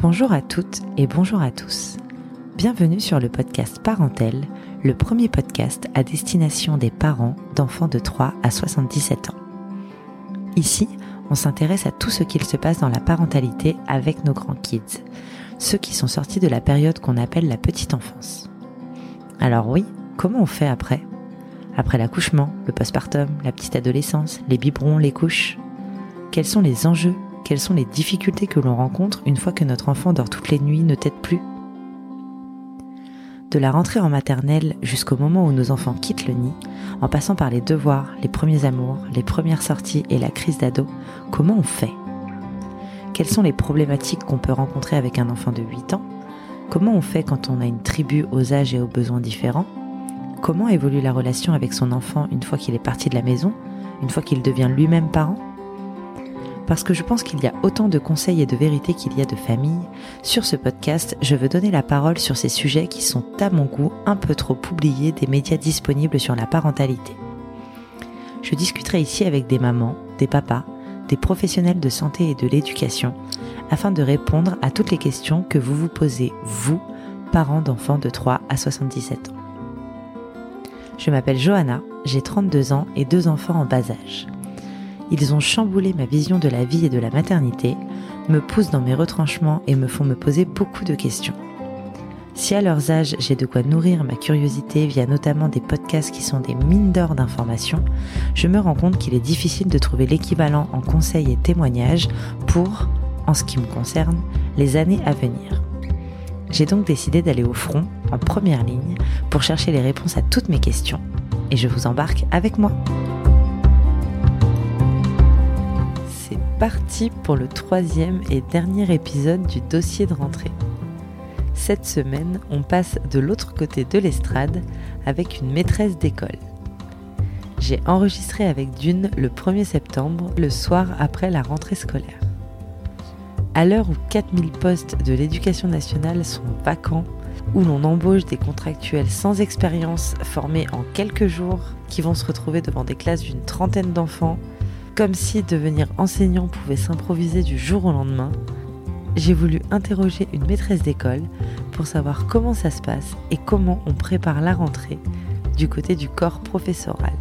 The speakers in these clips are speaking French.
Bonjour à toutes et bonjour à tous. Bienvenue sur le podcast Parentel, le premier podcast à destination des parents d'enfants de 3 à 77 ans. Ici, on s'intéresse à tout ce qu'il se passe dans la parentalité avec nos grands kids, ceux qui sont sortis de la période qu'on appelle la petite enfance. Alors oui, comment on fait après? Après l'accouchement, le postpartum, la petite adolescence, les biberons, les couches? Quels sont les enjeux quelles sont les difficultés que l'on rencontre une fois que notre enfant dort toutes les nuits, ne tête plus? De la rentrée en maternelle jusqu'au moment où nos enfants quittent le nid, en passant par les devoirs, les premiers amours, les premières sorties et la crise d'ado, comment on fait? Quelles sont les problématiques qu'on peut rencontrer avec un enfant de 8 ans? Comment on fait quand on a une tribu aux âges et aux besoins différents? Comment évolue la relation avec son enfant une fois qu'il est parti de la maison, une fois qu'il devient lui-même parent? Parce que je pense qu'il y a autant de conseils et de vérités qu'il y a de familles, sur ce podcast, je veux donner la parole sur ces sujets qui sont à mon goût un peu trop oubliés des médias disponibles sur la parentalité. Je discuterai ici avec des mamans, des papas, des professionnels de santé et de l'éducation, afin de répondre à toutes les questions que vous vous posez, vous, parents d'enfants de 3 à 77 ans. Je m'appelle Johanna, j'ai 32 ans et deux enfants en bas âge. Ils ont chamboulé ma vision de la vie et de la maternité, me poussent dans mes retranchements et me font me poser beaucoup de questions. Si à leurs âges j'ai de quoi nourrir ma curiosité via notamment des podcasts qui sont des mines d'or d'informations, je me rends compte qu'il est difficile de trouver l'équivalent en conseils et témoignages pour, en ce qui me concerne, les années à venir. J'ai donc décidé d'aller au front, en première ligne, pour chercher les réponses à toutes mes questions. Et je vous embarque avec moi. Parti pour le troisième et dernier épisode du dossier de rentrée. Cette semaine, on passe de l'autre côté de l'estrade avec une maîtresse d'école. J'ai enregistré avec Dune le 1er septembre, le soir après la rentrée scolaire. À l'heure où 4000 postes de l'éducation nationale sont vacants, où l'on embauche des contractuels sans expérience formés en quelques jours qui vont se retrouver devant des classes d'une trentaine d'enfants comme si devenir enseignant pouvait s'improviser du jour au lendemain, j'ai voulu interroger une maîtresse d'école pour savoir comment ça se passe et comment on prépare la rentrée du côté du corps professoral.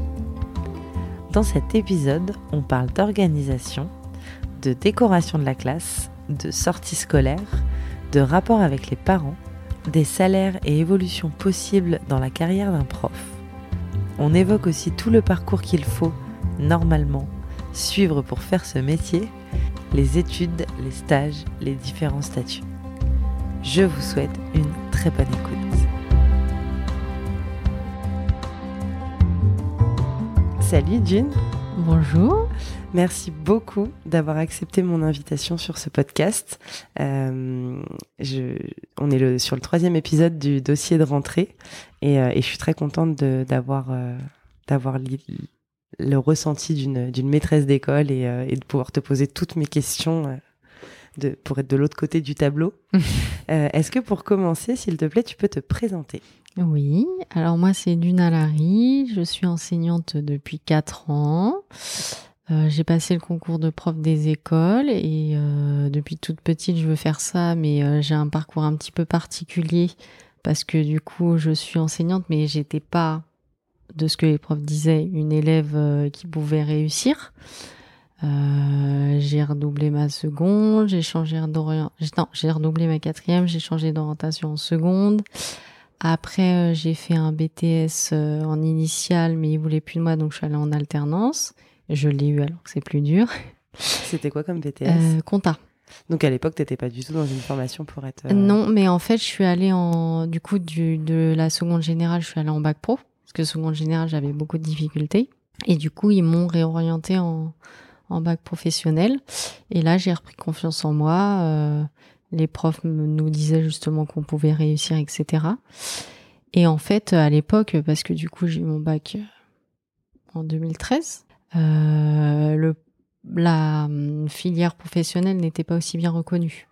Dans cet épisode, on parle d'organisation, de décoration de la classe, de sortie scolaire, de rapport avec les parents, des salaires et évolutions possibles dans la carrière d'un prof. On évoque aussi tout le parcours qu'il faut, normalement, suivre pour faire ce métier, les études, les stages, les différents statuts. Je vous souhaite une très bonne écoute. Salut June. Bonjour. Merci beaucoup d'avoir accepté mon invitation sur ce podcast. Euh, on est le, sur le troisième épisode du dossier de rentrée et, euh, je suis très contente d'avoir euh, d'avoir le ressenti d'une maîtresse d'école et, euh, et, de pouvoir te poser toutes mes questions euh, de, pour être de l'autre côté du tableau. euh, Est-ce que pour commencer, s'il te plaît, tu peux te présenter? Oui, alors moi c'est Duna Larry, je suis enseignante depuis 4 ans. J'ai passé le concours de prof des écoles et depuis toute petite je veux faire ça, mais j'ai un parcours un petit peu particulier parce que du coup je suis enseignante, mais j'étais pas de ce que les profs disaient, une élève euh, qui pouvait réussir. Euh, j'ai redoublé ma seconde, j'ai changé d'orientation, j'ai redoublé ma quatrième, j'ai changé d'orientation en seconde. Après, euh, j'ai fait un BTS en initial, mais il voulait plus de moi, donc je suis allée en alternance. Je l'ai eu alors que c'est plus dur. C'était quoi comme BTS Compta. Donc à l'époque, tu n'étais pas du tout dans une formation pour être. Non, mais en fait, je suis allée en. Du coup, du, de la seconde générale, je suis allée en bac pro parce que seconde générale, j'avais beaucoup de difficultés. Et du coup, ils m'ont réorienté en, bac professionnel. Et là, j'ai repris confiance en moi. Euh, les profs nous disaient justement qu'on pouvait réussir, etc. Et en fait, à l'époque, parce que du coup, j'ai eu mon bac en 2013, euh, la hum, filière professionnelle n'était pas aussi bien reconnue.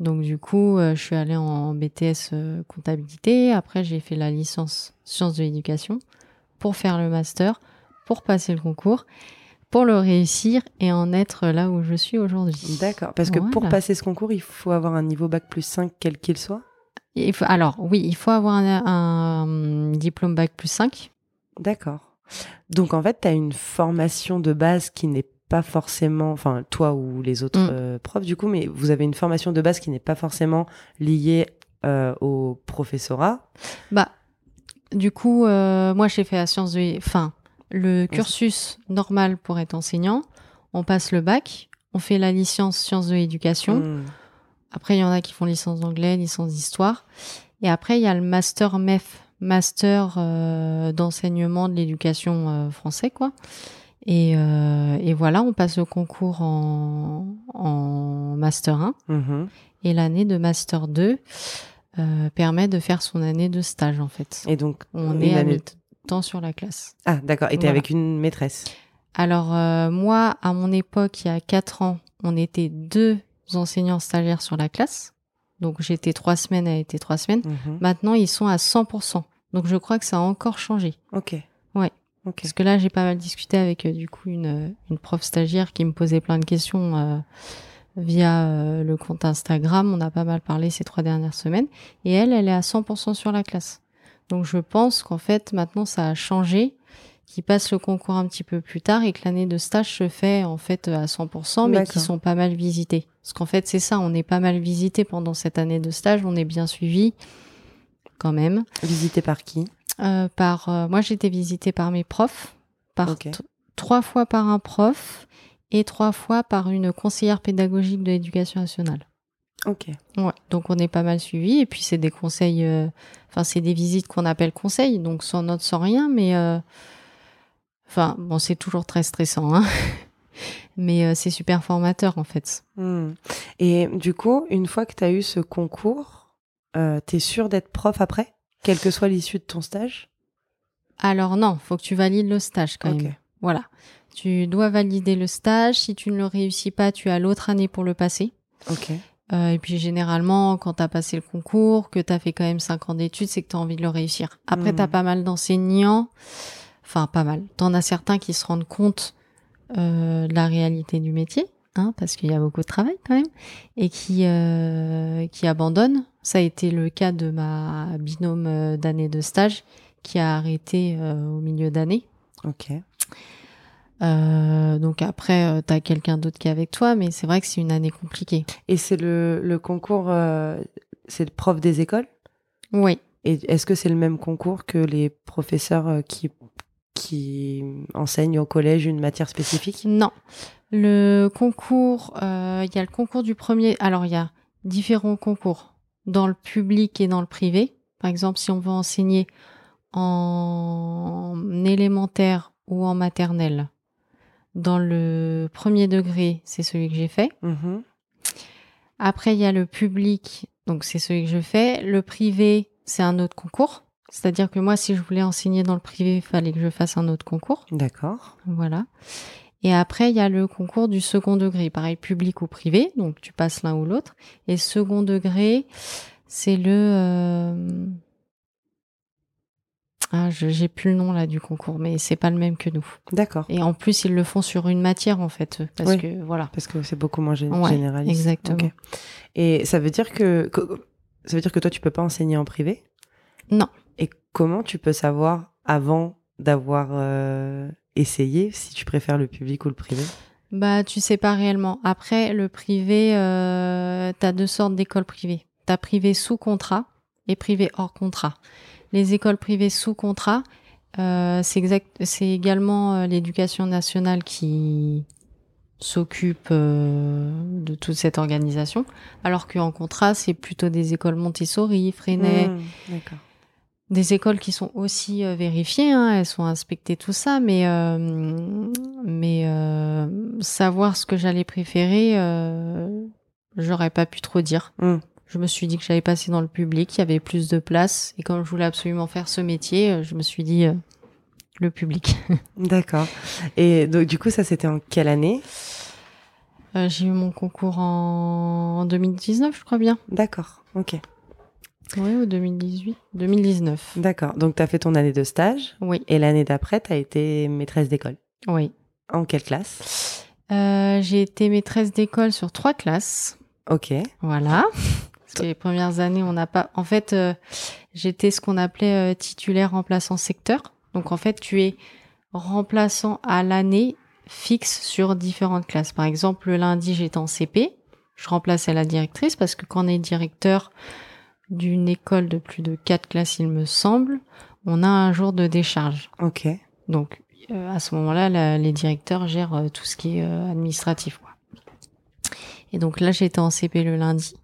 Donc du coup, euh, je suis allée en BTS euh, comptabilité. Après, j'ai fait la licence sciences de l'éducation pour faire le master, pour passer le concours. pour le réussir et en être là où je suis aujourd'hui. D'accord. Parce que pour passer ce concours, il faut avoir un niveau bac plus 5, quel qu'il soit? Il faut- alors oui, il faut avoir un, un diplôme bac plus 5. D'accord. Donc en fait, tu as une formation de base qui n'est pas forcément, enfin toi ou les autres Mm. euh, profs du coup, mais vous avez une formation de base qui n'est pas forcément liée euh, au professorat. Bah, du coup, euh, moi j'ai fait la science de, enfin, le cursus normal pour être enseignant. On passe le bac, on fait la licence sciences de l'éducation. Mm. Après, il y en a qui font licence d'anglais, licence d'histoire. Et après, il y a le master MEF, master euh, d'enseignement de l'éducation français, quoi. Et, euh, et voilà, on passe le concours en, en master 1. Mhm. Et l'année de master 2 euh, permet de faire son année de stage, en fait. Et donc, On une est à mi-temps sur la classe. Ah, d'accord. Et t'es Voilà. avec une maîtresse. Alors, euh, moi, à mon époque, il y a 4 ans, on était deux enseignants stagiaires sur la classe. Donc, j'étais trois semaines, elle était trois semaines. Mhm. Maintenant, ils sont à 100%. Donc, je crois que ça a encore changé. Ok. Ouais. Ok. Parce que là, j'ai pas mal discuté avec, euh, du coup, une, une prof stagiaire qui me posait plein de questions euh, via euh, le compte Instagram. On a pas mal parlé ces trois dernières semaines. Et elle, elle est à 100% sur la classe. Donc, je pense qu'en fait, maintenant, ça a changé qu'ils passent le concours un petit peu plus tard et que l'année de stage se fait en fait à 100%, mais qui sont pas mal visités. Parce qu'en fait, c'est ça, on est pas mal visité pendant cette année de stage, on est bien suivi quand même. Visité par qui? Euh, par, euh, moi, j'ai été visitée par mes profs, par trois fois par un prof et trois fois par une conseillère pédagogique de l'éducation nationale. Ok. Ouais, donc on est pas mal suivi et puis c'est des conseils, euh, enfin c'est des visites qu'on appelle conseils, donc sans note, sans rien, mais euh, enfin bon c'est toujours très stressant, hein. mais euh, c'est super formateur en fait. Hmm. Et du coup, une fois que tu as eu ce concours, euh, t'es sûr d'être prof après Quelle que soit l'issue de ton stage? Alors non, faut que tu valides le stage quand même. Voilà, tu dois valider le stage. Si tu ne le réussis pas, tu as l'autre année pour le passer. Ok. Euh, et puis généralement, quand tu as passé le concours, que tu as fait quand même 5 ans d'études, c'est que tu as envie de le réussir. Après, Mhm. tu as pas mal d'enseignants, enfin pas mal. Tu en as certains qui se rendent compte euh, de la réalité du métier, hein, parce qu'il y a beaucoup de travail quand même, et qui, euh, qui abandonnent. Ça a été le cas de ma binôme euh, d'année de stage qui a arrêté euh, au milieu d'année. Ok. Euh, donc après, tu as quelqu'un d'autre qui est avec toi, mais c'est vrai que c'est une année compliquée. Et c'est le, le concours, c'est le prof des écoles? Oui. Et est-ce que c'est le même concours que les professeurs qui, qui enseignent au collège une matière spécifique? Non. Le concours, euh, il y a le concours du premier. Alors, il y a différents concours dans le public et dans le privé. Par exemple, si on veut enseigner en élémentaire ou en maternelle, dans le premier degré, c'est celui que j'ai fait. Mhm. Après, il y a le public, donc c'est celui que je fais. Le privé, c'est un autre concours. C'est-à-dire que moi, si je voulais enseigner dans le privé, il fallait que je fasse un autre concours. D'accord. Voilà. Et après, il y a le concours du second degré, pareil, public ou privé, donc tu passes l'un ou l'autre. Et second degré, c'est le... euh, Ah, je- j'ai plus le nom là du concours, mais c'est pas le même que nous. D'accord. Et en plus, ils le font sur une matière en fait, parce Oui. que voilà. Parce que c'est beaucoup moins gé- Ouais, généraliste. exactement. Et ça veut dire que, que- ça veut dire que toi tu peux pas enseigner en privé? Non. Et comment tu peux savoir avant d'avoir euh, essayé si tu préfères le public ou le privé? Bah, tu sais pas réellement. Après, le privé, euh, t'as deux sortes d'écoles privées. T'as privé sous contrat et privé hors contrat. Les écoles privées sous contrat, euh, c'est exact, c'est également euh, l'éducation nationale qui s'occupe euh, de toute cette organisation, alors qu'en contrat, c'est plutôt des écoles Montessori, Freinet, Hmm, D'accord. Des écoles qui sont aussi euh, vérifiées, hein, elles sont inspectées, tout ça, mais, euh, mais euh, savoir ce que j'allais préférer, euh, j'aurais pas pu trop dire. Hmm. Je me suis dit que j'allais passer dans le public, il y avait plus de place, et comme je voulais absolument faire ce métier, euh, je me suis dit euh, le public. D'accord. Et donc du coup ça c'était en quelle année? J'ai eu mon concours en, en 2019, je crois bien. D'accord. Ok. Oui, ou 2018 2019. D'accord. Donc tu as fait ton année de stage Oui, et l'année d'après tu as été maîtresse d'école. oui. En quelle classe? J'ai été maîtresse d'école sur trois classes. Ok. Voilà. Parce que les premières années, on n'a pas. En fait, j'étais ce qu'on appelait titulaire remplaçant secteur. Donc en fait, tu es remplaçant à l'année fixe sur différentes classes. Par exemple, le lundi, j'étais en CP. Je remplaçais la directrice parce que quand on est directeur d'une école de plus de quatre classes, il me semble, on a un jour de décharge. Ok. Donc, euh, à ce moment-là, les directeurs gèrent euh, tout ce qui est euh, administratif. Quoi. Et donc là, j'étais en CP le lundi,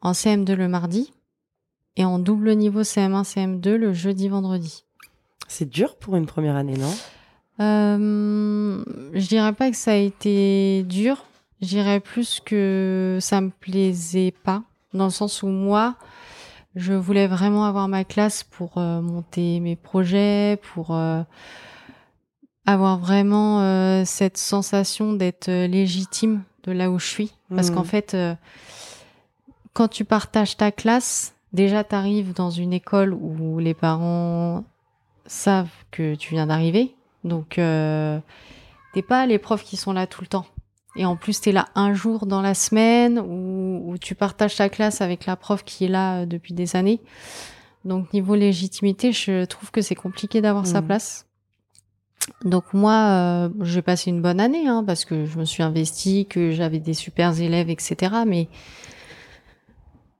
en CM2 le mardi, et en double niveau CM1, CM2 le jeudi, vendredi. C'est dur pour une première année, non? Je dirais pas que ça a été dur. Je dirais plus que ça me plaisait pas, dans le sens où moi, je voulais vraiment avoir ma classe pour euh, monter mes projets, pour euh, avoir vraiment euh, cette sensation d'être légitime de là où je suis. Parce qu'en mmh. fait, quand tu partages ta classe, déjà tu arrives dans une école où les parents savent que tu viens d'arriver. Donc, t'es pas les profs qui sont là tout le temps. Et en plus, tu es là un jour dans la semaine où, tu partages ta classe avec la prof qui est là euh, depuis des années. Donc, niveau légitimité, je trouve que c'est compliqué d'avoir sa mmh. place. Donc moi, euh, j'ai passé une bonne année hein, parce que je me suis investie, que j'avais des super élèves, etc. Mais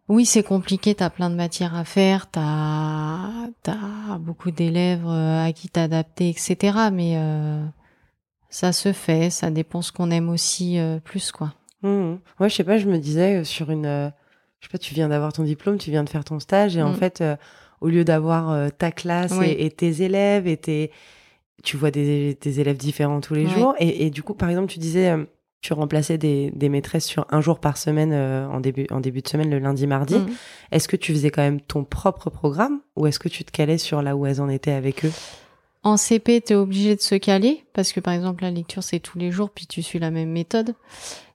oui, c'est compliqué, tu as plein de matières à faire, tu as, beaucoup d'élèves euh, à qui t'adapter, etc. Mais euh, ça se fait, ça dépend ce qu'on aime aussi euh, plus, quoi. Mmh. Ouais, je sais pas, je me disais sur une... je sais pas, tu viens d'avoir ton diplôme, tu viens de faire ton stage, et en mmh. fait, au lieu d'avoir ta classe et, tes élèves, et tes... tu vois des, élèves différents tous les jours, et, et, du coup, par exemple, tu disais tu remplaçais des, maîtresses sur un jour par semaine euh, en, début, en début de semaine, le lundi, mardi. Est-ce que tu faisais quand même ton propre programme ou est-ce que tu te calais sur là où elles en étaient avec eux? En CP, tu es obligé de se caler parce que par exemple, la lecture, c'est tous les jours, puis tu suis la même méthode.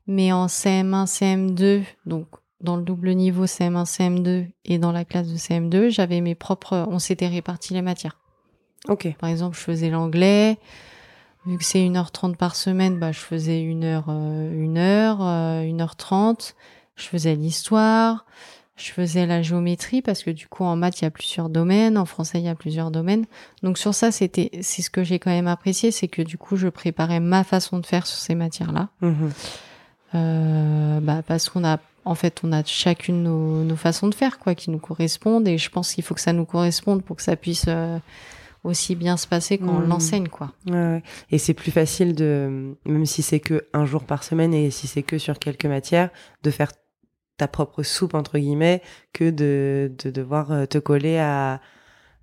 Mais en CM1, CM2, donc dans le double niveau CM1, CM2 et dans la classe de CM2, j'avais mes propres. On s'était réparti les matières. Ok. Par exemple, je faisais l'anglais. Vu que c'est 1h30 par semaine, bah, je faisais 1 heure, 1 heure, 1h30. Je faisais l'histoire, je faisais la géométrie parce que du coup en maths il y a plusieurs domaines, en français il y a plusieurs domaines. Donc sur ça c'était c'est ce que j'ai quand même apprécié, c'est que du coup je préparais ma façon de faire sur ces matières-là. Mmh euh, bah parce qu'on a en fait on a chacune nos, nos, façons de faire quoi qui nous correspondent et je pense qu'il faut que ça nous corresponde pour que ça puisse euh, aussi bien se passer quand on mmh. l'enseigne, quoi. Ouais, Et c'est plus facile de, même si c'est que un jour par semaine et si c'est que sur quelques matières, de faire ta propre soupe entre guillemets que de, de devoir euh, te coller à,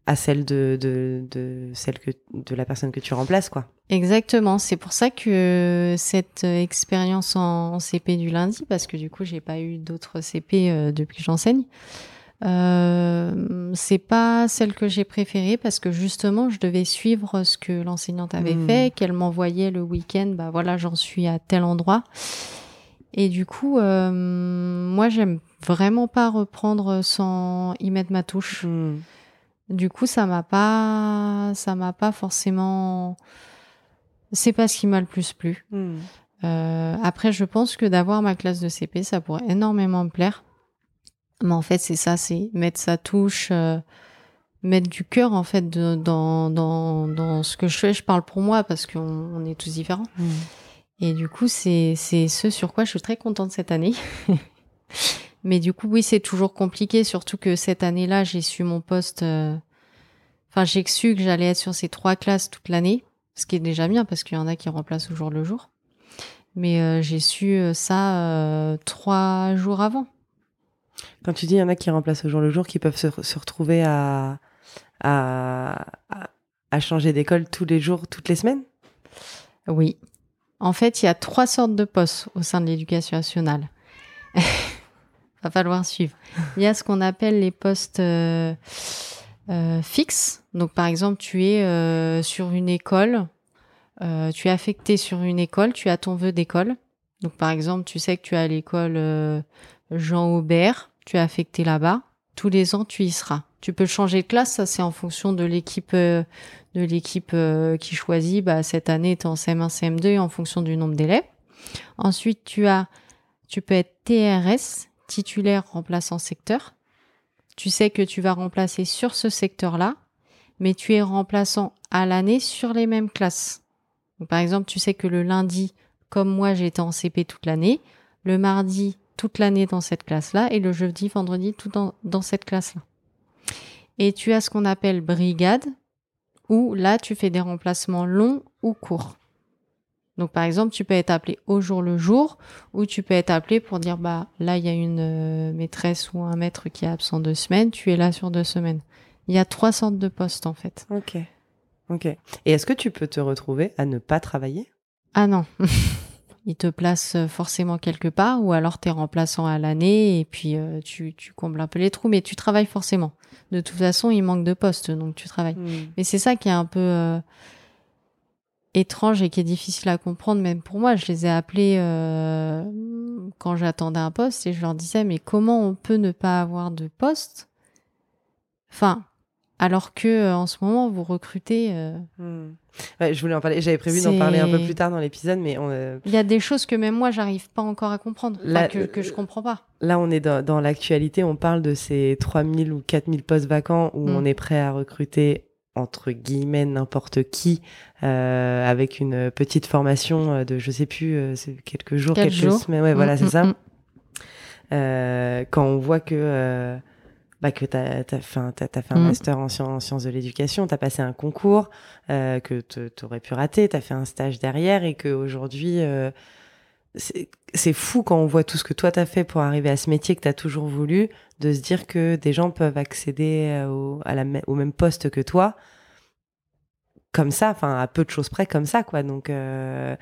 à celle de, de, de, celle que de la personne que tu remplaces quoi. Exactement, c'est pour ça que cette expérience en, CP du lundi parce que du coup, j'ai pas eu d'autres CP euh, depuis que j'enseigne. Euh, c'est pas celle que j'ai préférée parce que justement, je devais suivre ce que l'enseignante avait hmm. fait, qu'elle m'envoyait le week-end. Bah voilà, j'en suis à tel endroit. Et du coup, euh, moi, j'aime vraiment pas reprendre sans y mettre ma touche. Hmm. Du coup, ça m'a pas, ça m'a pas forcément. C'est pas ce qui m'a le plus plu. Hmm. Euh, après, je pense que d'avoir ma classe de CP, ça pourrait énormément me plaire mais en fait, c'est ça, c'est mettre sa touche, euh, mettre du cœur en fait de, dans, dans, dans, ce que je fais. Je parle pour moi parce qu'on on est tous différents. Mmh. Et du coup, c'est ce sur quoi je suis très contente cette année. mais du coup, oui, c'est toujours compliqué, surtout que cette année-là, j'ai su mon poste. Euh, enfin, j'ai su que j'allais être sur ces trois classes toute l'année, ce qui est déjà bien parce qu'il y en a qui remplacent au jour le jour. Mais euh, j'ai su ça trois jours avant. Quand tu dis il y en a qui remplacent au jour le jour, qui peuvent se, retrouver à, à, à changer d'école tous les jours, toutes les semaines? Oui. En fait, il y a trois sortes de postes au sein de l'éducation nationale. Va falloir suivre. Il y a ce qu'on appelle les postes euh, euh, fixes. Donc, par exemple, tu es euh, sur une école, tu es affecté sur une école, tu as ton vœu d'école. Donc, par exemple, tu sais que tu à l'école Jean Aubert tu es affecté là-bas. Tous les ans, tu y seras. Tu peux changer de classe, ça c'est en fonction de l'équipe de l'équipe euh, qui choisit, bah, cette année, es en CM1, CM2 en fonction du nombre d'élèves. Ensuite, tu as, tu peux être TRS, titulaire remplaçant secteur. Tu sais que tu vas remplacer sur ce secteur-là, mais tu es remplaçant à l'année sur les mêmes classes. par exemple, tu sais que le lundi, comme moi, j'étais en CP toute l'année, le mardi, toute l'année dans cette classe-là, et le jeudi, vendredi, tout dans, dans cette classe-là. Et tu as ce qu'on appelle brigade, où là, tu fais des remplacements longs ou courts. Donc, par exemple, tu peux être appelé au jour le jour, ou tu peux être appelé pour dire, bah, là, il y a une euh, maîtresse ou un maître qui est absent deux semaines, tu es là sur deux semaines. Il y a trois sortes de postes, en fait. Ok. Ok. Et est-ce que tu peux te retrouver à ne pas travailler? Ah non. il te place euh, forcément quelque part, ou alors tu es remplaçant à l'année et puis euh, tu, tu, combles un peu les trous, mais tu travailles forcément. De toute façon, il manque de postes, donc tu travailles. Hmm. Mais c'est ça qui est un peu euh, étrange et qui est difficile à comprendre, même pour moi. Je les ai appelés quand j'attendais un poste et je leur disais, mais comment on peut ne pas avoir de poste? Enfin, alors que en ce moment vous recrutez. Euh, hmm. je voulais en parler. J'avais prévu d'en parler un peu plus tard dans l'épisode, mais euh, il y a des choses que même moi j'arrive pas encore à comprendre, que, que je comprends pas. Là, on est dans, l'actualité. On parle de ces 3000 ou 4000 postes vacants où hmm. on est prêt à recruter entre guillemets n'importe qui avec une petite formation de je sais plus quelques jours quelques, semaines ouais voilà hmm, c'est ça quand on voit que bah, que tu as, fait un, fait un mm. master en sciences, de l'éducation, tu as passé un concours euh, que tu aurais pu rater, tu as fait un stage derrière et qu'aujourd'hui, euh, c'est fou quand on voit tout ce que toi tu as fait pour arriver à ce métier que tu as toujours voulu, de se dire que des gens peuvent accéder euh, au, à la, au même poste que toi, comme ça, enfin à peu de choses près comme ça, quoi. Donc, euh,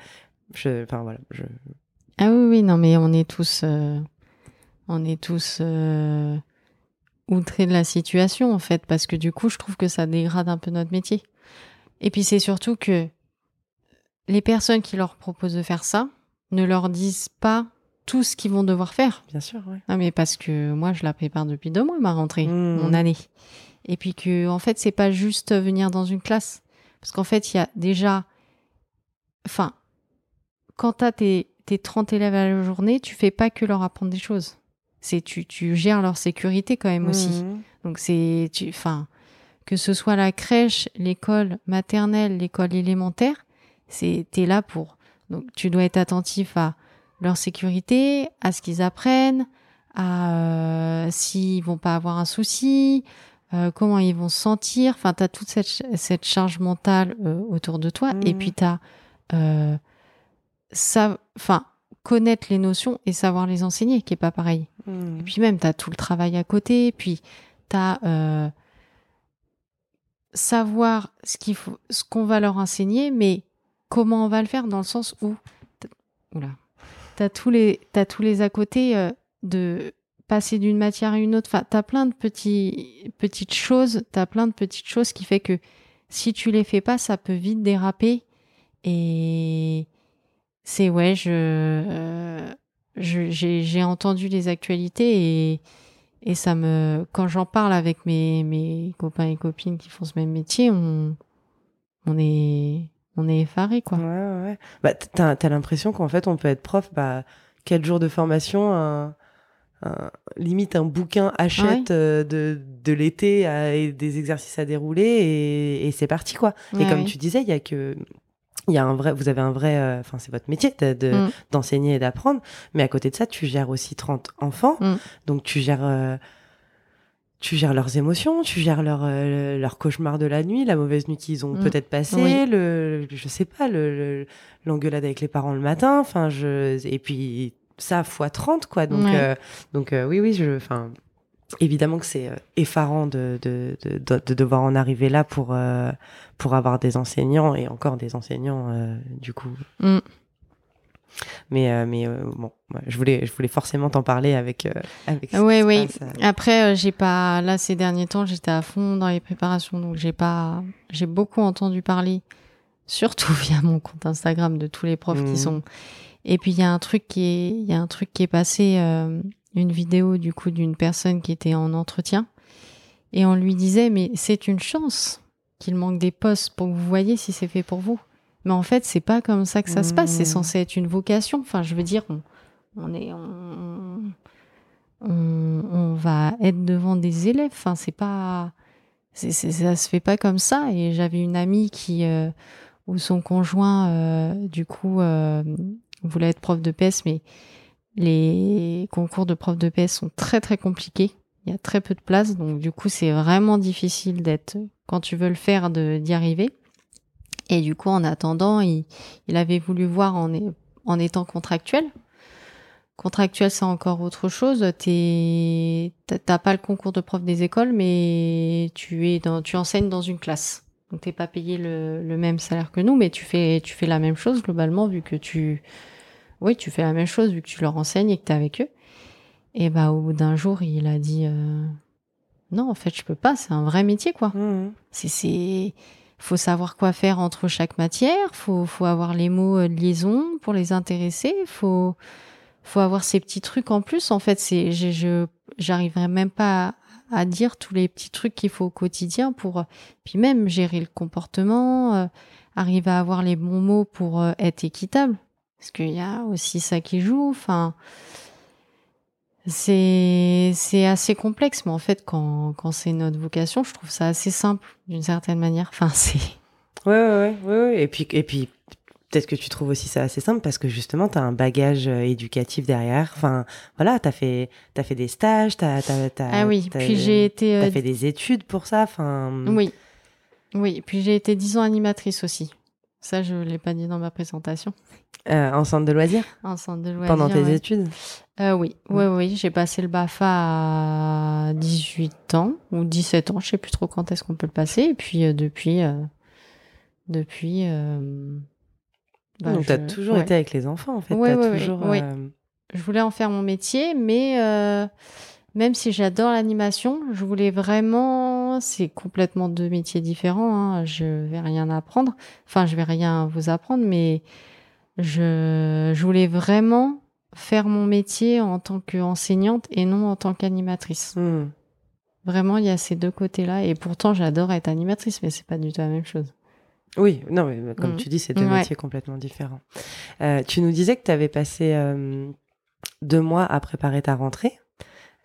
je, enfin voilà. Je... Ah oui, oui, non, mais on est tous, on est tous outré de la situation en fait parce que du coup je trouve que ça dégrade un peu notre métier. Et puis c'est surtout que les personnes qui leur proposent de faire ça ne leur disent pas tout ce qu'ils vont devoir faire. Bien sûr, oui. Ah mais parce que moi je la prépare depuis deux mois ma rentrée, mmh. mon année. Et puis que en fait c'est pas juste venir dans une classe parce qu'en fait il y a déjà enfin quand tu as tes, tes 30 élèves à la journée, tu fais pas que leur apprendre des choses c'est tu, tu gères leur sécurité quand même aussi. Mmh. Donc c'est enfin que ce soit la crèche, l'école maternelle, l'école élémentaire, c'est t'es là pour. Donc tu dois être attentif à leur sécurité, à ce qu'ils apprennent, à euh, s'ils vont pas avoir un souci, euh, comment ils vont se sentir. Enfin, tu as toute cette, cette charge mentale euh, autour de toi. Et mmh. puis, tu as euh, ça. Enfin, connaître les notions et savoir les enseigner, qui est pas pareil. Et puis même, tu as tout le travail à côté, puis tu as euh, savoir ce qu'on va leur enseigner, mais comment on va le faire dans le sens où, oula, t'as tous les, as tous les à côté euh, de passer d'une matière à une autre. Enfin, t'as plein de petites choses, plein de petites choses qui fait que si tu les fais pas, ça peut vite déraper et c'est ouais, je, euh, j'ai entendu les actualités et, et ça me, quand j'en parle avec mes, mes copains et copines qui font ce même métier, on, on est, on est effaré quoi. Ouais, ouais. Bah, t'as as, l'impression qu'en fait, on peut être prof, bah, quatre jours de formation, un, limite un bouquin achète euh, de, de l'été et des exercices à dérouler et, et c'est parti quoi. et comme tu disais, il y a que il y a un vrai, vous avez un vrai, euh, enfin c'est votre métier de, mm. d'enseigner et d'apprendre, mais à côté de ça, tu gères aussi 30 enfants, mm. donc tu gères, euh, tu gères leurs émotions, tu gères leur euh, leur cauchemar de la nuit, la mauvaise nuit qu'ils ont mm. peut-être passée, le, je sais pas, le, l'engueulade avec les parents le matin, enfin je, et puis ça fois 30 quoi, donc donc oui oui je, enfin évidemment que c'est effarant de, de, de, de, devoir en arriver là pour, pour avoir des enseignants et encore des enseignants euh, du coup. Mm. Mais euh, mais euh, bon, je voulais je voulais forcément t'en parler avec avec. Oui oui. Après j'ai pas là ces derniers temps j'étais à fond dans les préparations donc j'ai pas j'ai beaucoup entendu parler surtout via mon compte Instagram de tous les profs qui mm. sont. Et puis il y a un truc qui est il y a un truc qui est passé une vidéo du coup d'une personne qui était en entretien et on lui disait mais c'est une chance qu'il manque des postes pour que vous voyez si c'est fait pour vous. Mais en fait, c'est pas comme ça que ça se passe. C'est Mmh. censé être une vocation. Enfin, je veux dire, on, on est, on, on- on va être devant des élèves. Enfin, c'est pas, c'est, c'est- ça se fait pas comme ça. Et j'avais une amie qui, euh, où son conjoint, euh, du coup, euh, voulait être prof de PS, mais les concours de prof de PS sont très très compliqués. Il y a très peu de place, donc du coup, c'est vraiment difficile d'être, quand tu veux le faire, d'y arriver. Et du coup, en attendant, il, avait voulu voir en, en étant contractuel. Contractuel, c'est encore autre chose. T'as pas le concours de prof des écoles, mais tu es tu enseignes dans une classe. Donc t'es pas payé le, le même salaire que nous, mais tu fais, tu fais la même chose globalement vu que tu, oui, tu fais la même chose vu que tu leur enseignes et que t'es avec eux. Et bah au bout d'un jour, il a dit, euh, non, en fait, je peux pas. C'est un vrai métier, quoi. Mhm. C'est, c'est, faut savoir quoi faire entre chaque matière. Faut, faut avoir les mots euh, de liaison pour les intéresser. Faut, faut avoir ces petits trucs en plus. En fait, c'est, je, je, j'arriverai même pas à, à dire tous les petits trucs qu'il faut au quotidien pour, euh, puis même gérer le comportement, euh, arriver à avoir les bons mots pour euh, être équitable. Parce qu'il y a aussi ça qui joue. Enfin, c'est, c'est assez complexe, mais en fait, quand, quand c'est notre vocation, je trouve ça assez simple d'une certaine manière. Enfin, c'est. Ouais, ouais, ouais, ouais, ouais. Et puis, et puis peut-être que tu trouves aussi ça assez simple parce que justement, tu as un bagage euh, éducatif derrière. Enfin, voilà, tu as fait, as fait des stages, tu as, Ah oui, puis j'ai été. euh, fait des études pour ça. Enfin, Oui. Oui, puis j'ai été 10 ans animatrice aussi. Ça, je ne l'ai pas dit dans ma présentation. euh, en centre de loisirs En centre de loisirs. pendant tes ouais. études. Euh, oui, oui, oui. J'ai passé le BAFA à 18 ans ou 17 ans. Je sais plus trop quand est-ce qu'on peut le passer. Et puis, euh, depuis. euh, depuis. bah, Donc, tu as je- toujours ouais. été avec les enfants, en fait. Ouais, ouais, toujours. euh, je voulais en faire mon métier, mais même si j'adore l'animation, je voulais vraiment, c'est complètement deux métiers différents. Hein, je vais rien apprendre, enfin je vais rien vous apprendre, mais je, je voulais vraiment faire mon métier en tant qu'enseignante et non en tant qu'animatrice. hmm. Vraiment, il y a ces deux côtés-là, et pourtant j'adore être animatrice, mais c'est pas du tout la même chose. Oui, non, mais comme Mhm. tu dis, c'est deux Ouais. métiers complètement différents. Euh, tu nous disais que tu avais passé euh, deux mois à préparer ta rentrée.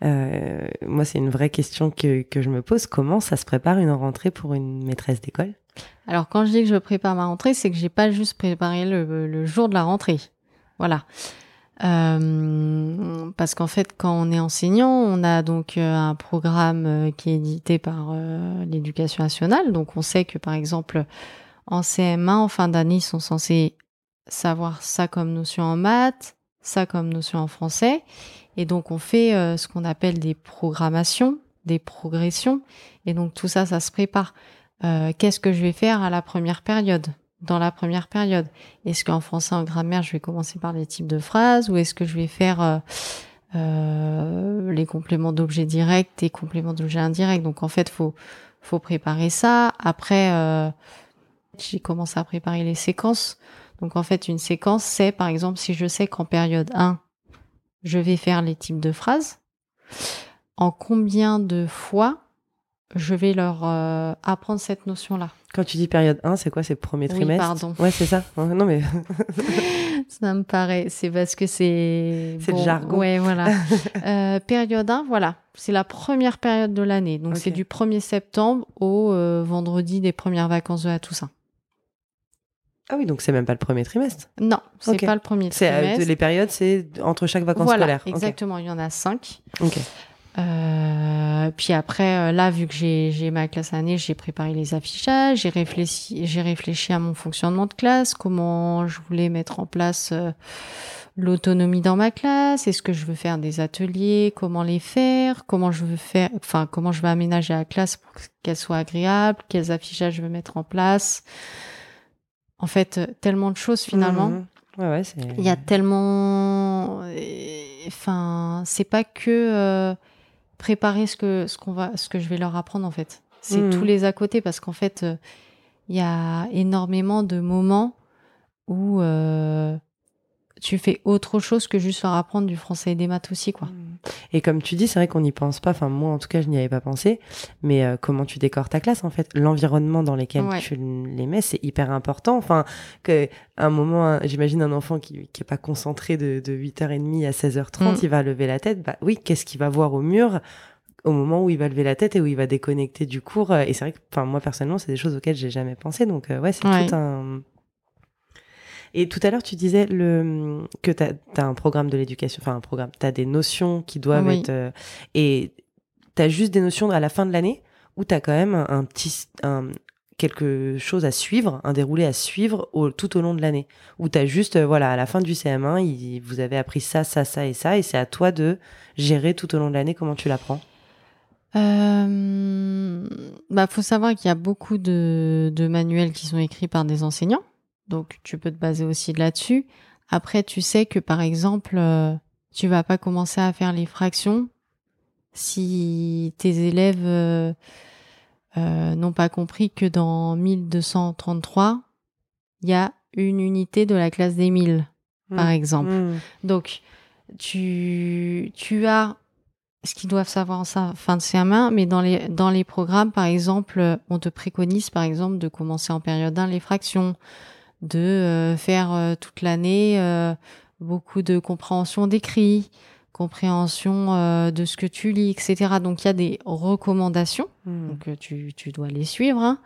Euh, moi, c'est une vraie question que, que je me pose. Comment ça se prépare une rentrée pour une maîtresse d'école? Alors quand je dis que je prépare ma rentrée, c'est que j'ai pas juste préparé le, le jour de la rentrée. Voilà. Euh, parce qu'en fait, quand on est enseignant, on a donc euh, un programme qui est édité par l'éducation nationale. Donc on sait que par exemple en CM1, en fin d'année, ils sont censés savoir ça comme notion en maths, ça comme notion en français. Et donc on fait euh, ce qu'on appelle des programmations, des progressions. Et donc tout ça, ça se prépare. Euh, qu'est-ce que je vais faire à la première période? Dans la première période Est-ce qu'en français, en grammaire, je vais commencer par les types de phrases ou est-ce que je vais faire euh, euh, les compléments d'objets directs et compléments d'objets indirects? Donc en fait, faut faut préparer ça. Après, euh, j'ai commencé à préparer les séquences. Donc en fait, une séquence, c'est par exemple si je sais qu'en période 1, je vais faire les types de phrases, en combien de fois je vais leur euh, apprendre cette notion-là? Quand tu dis période 1, c'est quoi? C'est le premier Oui, trimestre? pardon. Ouais, c'est ça. Non, mais Ça me paraît, c'est parce que c'est... C'est le jargon. Ouais, voilà. Euh, période 1, voilà. C'est la première période de l'année. Donc c'est du 1er septembre au euh, vendredi des premières vacances de la Toussaint. Ah oui, donc c'est même pas le premier trimestre. Non, c'est pas le premier C'est euh, trimestre. les périodes, c'est entre chaque vacances voilà, scolaires. Exactement. Il y en a cinq. Ok. Euh, puis après, euh, là, vu que j'ai j'ai ma classe année, j'ai préparé les affichages, j'ai réfléchi, j'ai réfléchi à mon fonctionnement de classe, comment je voulais mettre en place euh, l'autonomie dans ma classe, est-ce que je veux faire des ateliers, comment les faire, comment je veux faire, enfin comment je vais aménager la classe pour qu'elle soit agréable, quels affichages je veux mettre en place. En fait, euh, tellement de choses finalement. Mhm. Ouais, ouais. Il y a tellement, euh, enfin, c'est pas que euh, préparer ce que ce qu'on va, ce que je vais leur apprendre en fait. C'est Mhm. tous les à côté parce qu'en fait, il y a énormément de moments où euh, tu fais autre chose que juste leur apprendre du français et des maths aussi, quoi. Et comme tu dis, c'est vrai qu'on n'y pense pas. Enfin, moi, en tout cas, je n'y avais pas pensé. Mais euh, comment tu décores ta classe, en fait? L'environnement dans lequel tu les mets, c'est hyper important. Enfin, que un moment, j'imagine un enfant qui n'est pas concentré de, 8h30 à 16h30, mm. il va lever la tête. Bah oui, qu'est-ce qu'il va voir au mur au moment où il va lever la tête et où il va déconnecter du cours? Et c'est vrai que, enfin, moi personnellement, c'est des choses auxquelles j'ai jamais pensé. Donc, euh, ouais, c'est tout un. Et tout à l'heure, tu disais le, que tu as, un programme de l'éducation, enfin un programme, tu as des notions qui doivent être. Euh, et tu as juste des notions à la fin de l'année ou tu as quand même un, petit. Un, quelque chose à suivre, un déroulé à suivre au, tout au long de l'année? Ou tu as juste, euh, voilà, à la fin du CM1, vous avez appris ça, ça, ça et ça, et c'est à toi de gérer tout au long de l'année comment tu l'apprends? Euh, bah, faut savoir qu'il y a beaucoup de, de, manuels qui sont écrits par des enseignants, donc tu peux te baser aussi là-dessus. Après, tu sais que par exemple, euh, tu vas pas commencer à faire les fractions si tes élèves euh, euh n'ont pas compris que dans 1233, il y a une unité de la classe des 1000, par mmh. exemple. Mmh. Donc, tu, tu as ce qu'ils doivent savoir en fin de CM1, mais dans les, dans les programmes, par exemple, on te préconise, par exemple, de commencer en période 1 les fractions, de euh, faire euh, toute l'année euh, beaucoup de compréhension d'écrit, compréhension de ce que tu lis, etc. Donc il y a des recommandations, hmm. donc tu, tu dois les suivre. Hein.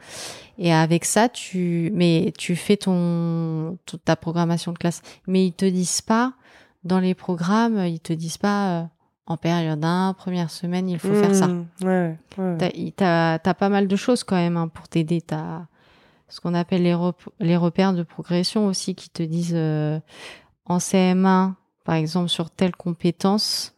Et avec ça, tu, mais tu fais ton, ta programmation de classe. Mais ils te disent pas dans les programmes, ils te disent pas en période 1, première semaine, il faut faire ça. Mmh, ouais, ouais. T'as as, pas mal de choses quand même hein, pour t'aider. T'as ce qu'on appelle les, repères de progression aussi qui te disent euh, en CM1, par exemple, sur telle compétence,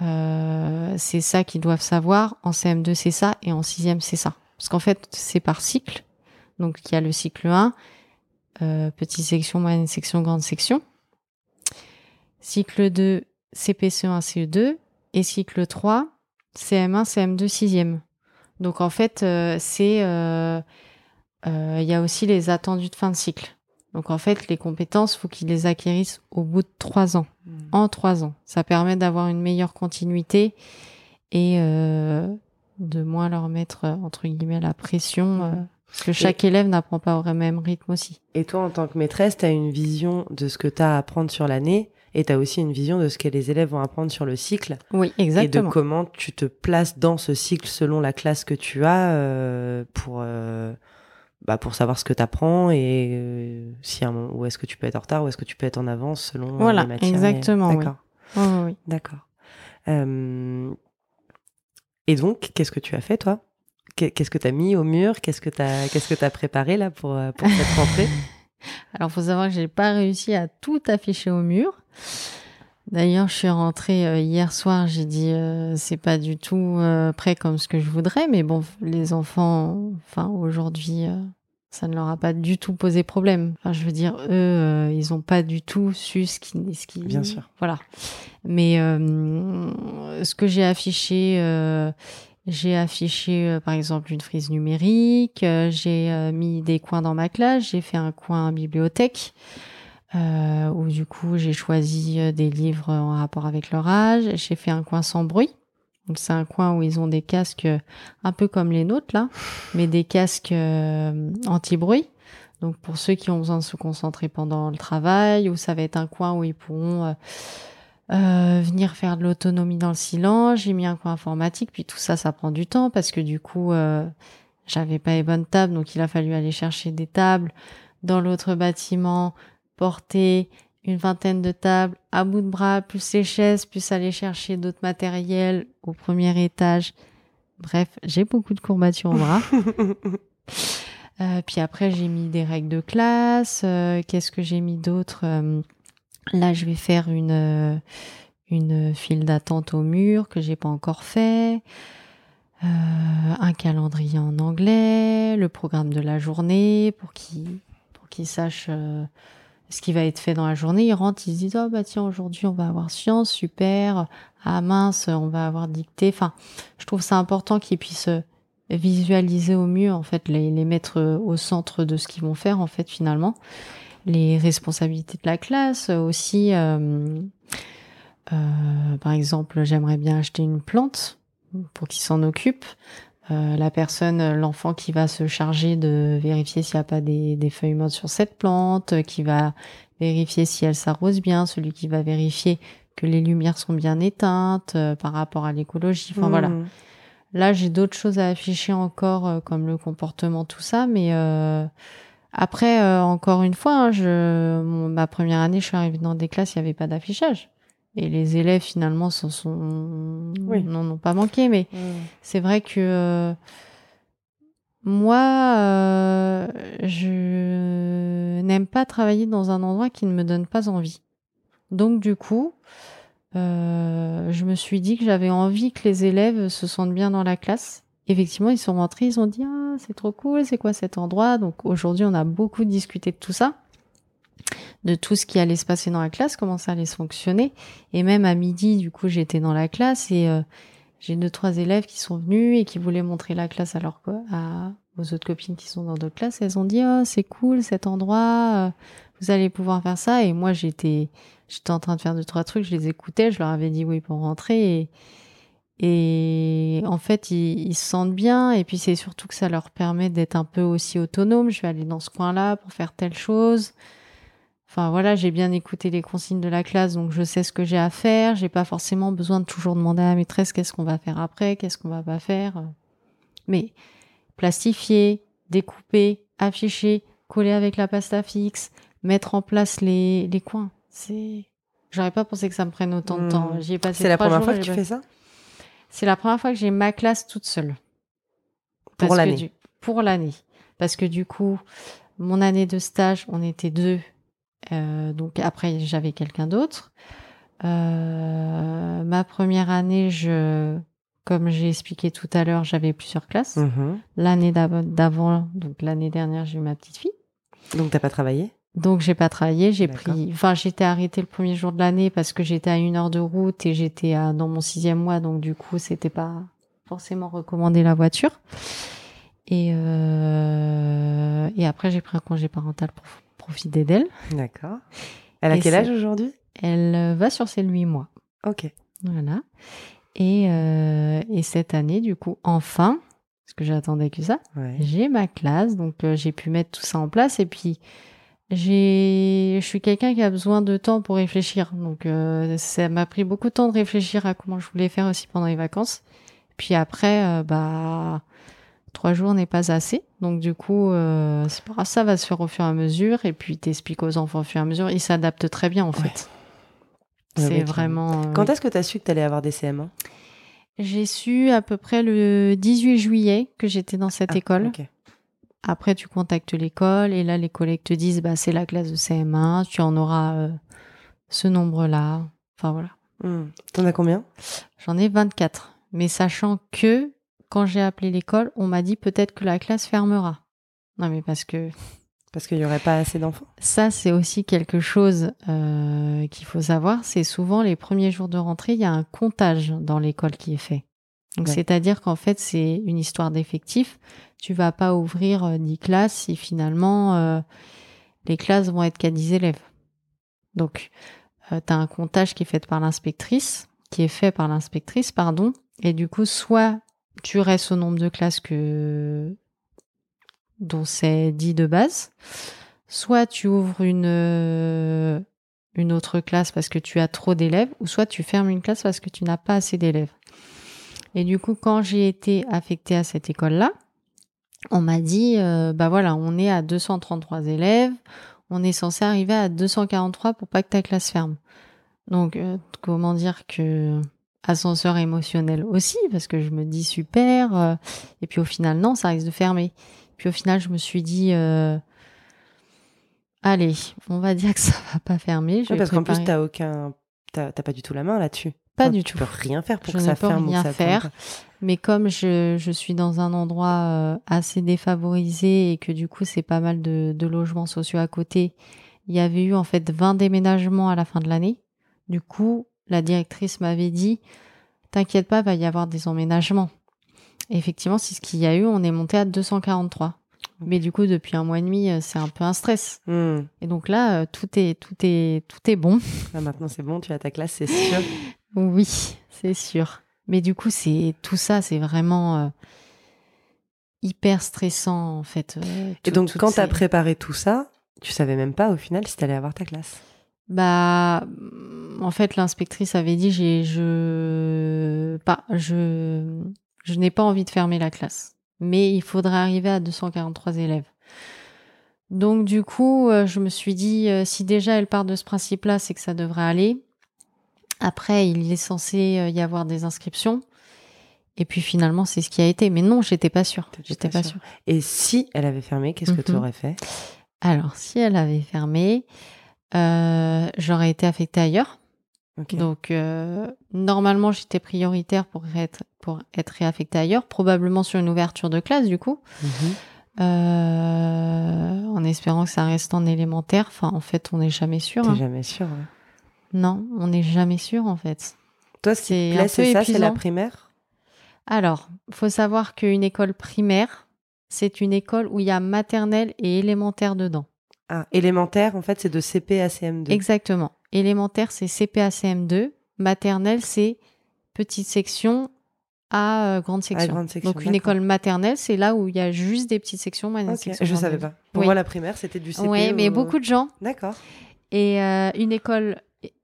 euh, c'est ça qu'ils doivent savoir. En CM2, c'est ça. Et en sixième, c'est ça. Parce qu'en fait, c'est par cycle. Donc, il y a le cycle 1, euh, petite section, moyenne section, grande section. Cycle 2, CPCE1, CE2 et cycle 3, CM1, CM2, 6e. Donc en fait, euh, c'est il y a aussi les attendus de fin de cycle. Donc en fait, les compétences, faut qu'ils les acquérissent au bout de trois ans, hmm. en trois ans. Ça permet d'avoir une meilleure continuité et de moins leur mettre entre guillemets la pression. Hmm. parce que chaque élève n'apprend pas au même rythme aussi. Et toi, en tant que maîtresse, tu as une vision de ce que tu as à apprendre sur l'année et tu as aussi une vision de ce que les élèves vont apprendre sur le cycle. Oui, exactement. Et de comment tu te places dans ce cycle selon la classe que tu as euh, pour, euh, bah, pour savoir ce que tu apprends et euh, si un, où est-ce que tu peux être en retard, où est-ce que tu peux être en avance selon voilà, les matières. Exactement. D'accord. Oui. oui. D'accord. et donc, qu'est-ce que tu as fait, toi? Qu'est-ce que tu as mis au mur? Qu'est-ce que tu as, qu'est-ce que as préparé là pour, pour cette rentrée? Alors, faut savoir que j'ai pas réussi à tout afficher au mur. D'ailleurs, je suis rentrée euh, hier soir, j'ai dit euh, c'est pas du tout euh, prêt comme ce que je voudrais, mais bon, les enfants, enfin aujourd'hui, ça ne leur a pas du tout posé problème. Enfin, je veux dire, eux, ils ont pas du tout su ce qui, ce qui. Bien sûr. Voilà. Mais ce que j'ai affiché j'ai affiché euh, par exemple une frise numérique, euh, j'ai euh, mis des coins dans ma classe, j'ai fait un coin bibliothèque où du coup j'ai choisi des livres en rapport avec leur âge, j'ai fait un coin sans bruit. C'est un coin où ils ont des casques un peu comme les nôtres là, mais des casques anti-bruit. Donc pour ceux qui ont besoin de se concentrer pendant le travail, ou ça va être un coin où ils pourront euh, venir faire de l'autonomie dans le silence. J'ai mis un coin informatique, puis tout ça, ça prend du temps parce que du coup, euh, j'avais pas les bonnes tables, donc il a fallu aller chercher des tables dans l'autre bâtiment, porter une vingtaine de tables à bout de bras, plus les chaises, plus aller chercher d'autres matériels au premier étage. Bref, j'ai beaucoup de courbatures au bras. euh, puis après, j'ai mis des règles de classe. Euh, qu'est-ce que j'ai mis d'autre Là, je vais faire une, euh, une file d'attente au mur que j'ai pas encore fait. Euh, un calendrier en anglais, le programme de la journée pour qu'ils pour sachent euh, ce qui va être fait dans la journée. Ils rentrent, ils se disent oh bah tiens aujourd'hui on va avoir science, super. Ah mince, on va avoir dictée. Enfin, je trouve ça important qu'ils puissent visualiser au mieux en fait les, les mettre au centre de ce qu'ils vont faire en fait finalement. les responsabilités de la classe aussi. Euh, euh, par exemple, j'aimerais bien acheter une plante pour qu'il s'en occupe. Euh, la personne, l'enfant qui va se charger de vérifier s'il n'y a pas des, des, feuilles mortes sur cette plante, qui va vérifier si elle s'arrose bien, celui qui va vérifier que les lumières sont bien éteintes euh, par rapport à l'écologie. Enfin voilà. Mmh. Là, j'ai d'autres choses à afficher encore, euh, comme le comportement, tout ça, mais euh, après, encore une fois, hein, je, ma première année, je suis arrivée dans des classes, il n'y avait pas d'affichage. Et les élèves, finalement, s'en sont, Oui. n'en ont pas manqué, mais Mmh. c'est vrai que euh, moi, euh, je n'aime pas travailler dans un endroit qui ne me donne pas envie. Donc du coup, euh, je me suis dit que j'avais envie que les élèves se sentent bien dans la classe. Effectivement, ils sont rentrés, ils ont dit ah c'est trop cool, c'est quoi cet endroit? Donc aujourd'hui, on a beaucoup discuté de tout ça, de tout ce qui allait se passer dans la classe, comment ça allait se fonctionner. Et même à midi, du coup, j'étais dans la classe et euh, j'ai deux trois élèves qui sont venus et qui voulaient montrer la classe à leur à aux autres copines qui sont dans d'autres classes. Elles ont dit oh c'est cool cet endroit, euh, vous allez pouvoir faire ça. Et moi j'étais j'étais en train de faire deux trois trucs, je les écoutais, je leur avais dit oui pour rentrer et et en fait ils, ils se sentent bien et puis c'est surtout que ça leur permet d'être un peu aussi autonome. Je vais aller dans ce coin-là pour faire telle chose. Enfin voilà, j'ai bien écouté les consignes de la classe, donc je sais ce que j'ai à faire. J'ai pas forcément besoin de toujours demander à la maîtresse qu'est-ce qu'on va faire après, qu'est-ce qu'on va pas faire. Mais plastifier, découper, afficher, coller avec la pasta fixe, mettre en place les, les coins, c'est. J'aurais pas pensé que ça me prenne autant de Hmm. temps. J'y ai passé C'est la première jours, fois que tu pas- fais ça? C'est la première fois que j'ai ma classe toute seule. Pour l'année. du- Pour l'année. Parce que du coup, mon année de stage, on était deux. Euh, donc après, j'avais quelqu'un d'autre. Euh, ma première année, je, comme j'ai expliqué tout à l'heure, j'avais plusieurs classes. Mhm. L'année d'av- d'avant, donc l'année dernière, j'ai eu ma petite fille. Donc t'as pas travaillé? Donc j'ai pas travaillé, j'ai pris, enfin j'étais arrêtée le premier jour de l'année parce que j'étais à une heure de route et j'étais dans mon sixième mois, donc du coup c'était pas forcément recommandé la voiture. Et euh, et après j'ai pris un congé parental pour profiter d'elle. D'accord. Elle a Et quel âge aujourd'hui? Elle euh, va sur ses huit mois, Ok. voilà. Et euh, et cette année du coup enfin, parce que j'attendais que ça, Ouais. j'ai ma classe, donc euh, j'ai pu mettre tout ça en place et puis j'ai, je suis quelqu'un qui a besoin de temps pour réfléchir, donc euh, ça m'a pris beaucoup de temps de réfléchir à comment je voulais faire aussi pendant les vacances. Puis après, bah trois jours n'est pas assez, donc du coup euh, pas ça va se faire au fur et à mesure et puis t'expliques aux enfants au fur et à mesure, ils s'adaptent très bien en fait. Ouais, C'est vraiment. euh, Quand est-ce que t'as su que t'allais avoir des CM1 J'ai su à peu près le 18 juillet que j'étais dans cette Ah, école. Après, tu contactes l'école et là, les collègues te disent bah, c'est la classe de CM1, tu en auras euh, ce nombre-là. Enfin voilà. Hmm. T'en as combien? J'en ai 24. Mais sachant que quand j'ai appelé l'école, on m'a dit peut-être que la classe fermera. Non, mais parce que Parce qu'il y aurait pas assez d'enfants ça, c'est aussi quelque chose euh, qu'il faut savoir. C'est souvent les premiers jours de rentrée, il y a un comptage dans l'école qui est fait. Donc, Ouais. c'est-à-dire qu'en fait, c'est une histoire d'effectifs. Tu vas pas ouvrir euh, 10 classes si finalement euh, les classes vont être qu'à 10 élèves. Donc, tu as un comptage qui est fait par l'inspectrice, qui est fait par l'inspectrice, pardon. Et du coup, soit tu restes au nombre de classes que dont c'est dit de base, soit tu ouvres une euh, une autre classe parce que tu as trop d'élèves, ou soit tu fermes une classe parce que tu n'as pas assez d'élèves. Et du coup, quand j'ai été affectée à cette école-là, on m'a dit, euh, bah voilà, on est à 233 élèves, on est censé arriver à 243 pour pas que ta classe ferme. Donc, euh, comment dire que ascenseur émotionnel aussi, parce que je me dis super, euh, et puis au final, non, ça risque de fermer. Puis au final, je me suis dit, euh, allez, on va dire que ça va pas fermer. Je Ouais, vais Parce qu'en plus, t'as aucun. T'as pas du tout la main là-dessus. Pas Enfin, du tu tout. peux rien faire pour Je que ça ferme ou rien ça faire. Mais comme je, je suis dans un endroit euh, assez défavorisé et que du coup c'est pas mal de, de logements sociaux à côté, il y avait eu en fait 20 déménagements à la fin de l'année. Du coup, la directrice m'avait dit T'inquiète pas, va y avoir des emménagements. Et effectivement, c'est ce qu'il y a eu. On est monté à 243. Mais du coup, depuis un mois et demi, euh, c'est un peu un stress. Hmm. Et donc là, euh, tout est, tout est, tout est bon. Là, maintenant, c'est bon, tu as ta classe, c'est sûr. Oui, c'est sûr. Mais du coup, c'est tout ça, c'est vraiment euh, hyper stressant en fait. euh, Et donc, quand tu as ces- préparé tout ça, tu savais même pas au final si tu allais avoir ta classe. Bah, en fait, l'inspectrice avait dit j'ai, je, pas, je, je n'ai pas envie de fermer la classe, mais il faudrait arriver à 243 élèves. Donc du coup, euh, je me suis dit euh, si déjà elle part de ce principe-là, c'est que ça devrait aller. Après, il est censé euh, y avoir des inscriptions. Et puis finalement, c'est ce qui a été. Mais non, j'étais pas sûre. J'étais pas pas sûre. sûre. Et si elle avait fermé, qu'est-ce que Mhm. tu aurais fait? Alors, si elle avait fermé, euh, j'aurais été affectée ailleurs. Donc, euh, normalement, j'étais prioritaire pour être, pour être réaffectée ailleurs, probablement sur une ouverture de classe, du coup, Mhm. euh, en espérant que ça reste en élémentaire. Enfin, en fait, on n'est jamais sûr. T'es hein. jamais sûr. ouais. Non, on n'est jamais sûr, en fait. Toi, C'est peu c'est ça, c'est la primaire? Alors, faut savoir qu'une école primaire, c'est une école où il y a maternelle et élémentaire dedans. Ah, élémentaire, en fait, c'est de CP à CM2. Exactement. Élémentaire, c'est CPACM2. Maternelle, c'est petite section à euh, grande section. grande section, Donc une école maternelle, c'est là où il y a juste des petites sections. Je grandes savais pas. Pour Oui. moi, la primaire, c'était du CP. Ouais, mais au- beaucoup de gens. D'accord. Et euh, une école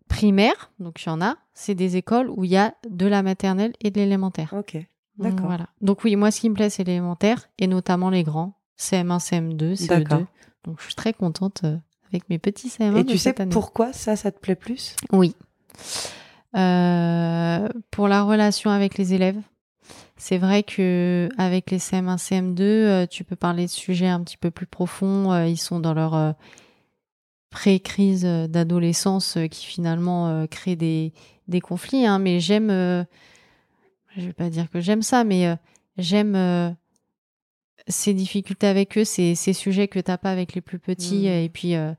primaire, donc il y en a, c'est des écoles où il y a de la maternelle et de l'élémentaire. Ok. D'accord. Voilà. Donc oui, moi, ce qui me plaît, c'est l'élémentaire et notamment les grands, CM1, CM2, CE2. Donc je suis très contente euh, avec mes petits CM1 Et de tu sais année. pourquoi ça, ça te plaît plus? Oui. Euh, pour la relation avec les élèves, c'est vrai que avec les CM1, CM2, euh, tu peux parler de sujets un petit peu plus profonds. ils sont dans leur pré-crise d'adolescence qui finalement crée des, des conflits. hein. mais j'aime, je vais pas dire que j'aime ça, mais j'aime ces difficultés avec eux, ces, ces sujets que t'as pas avec les plus petits. Mhm. Et puis euh,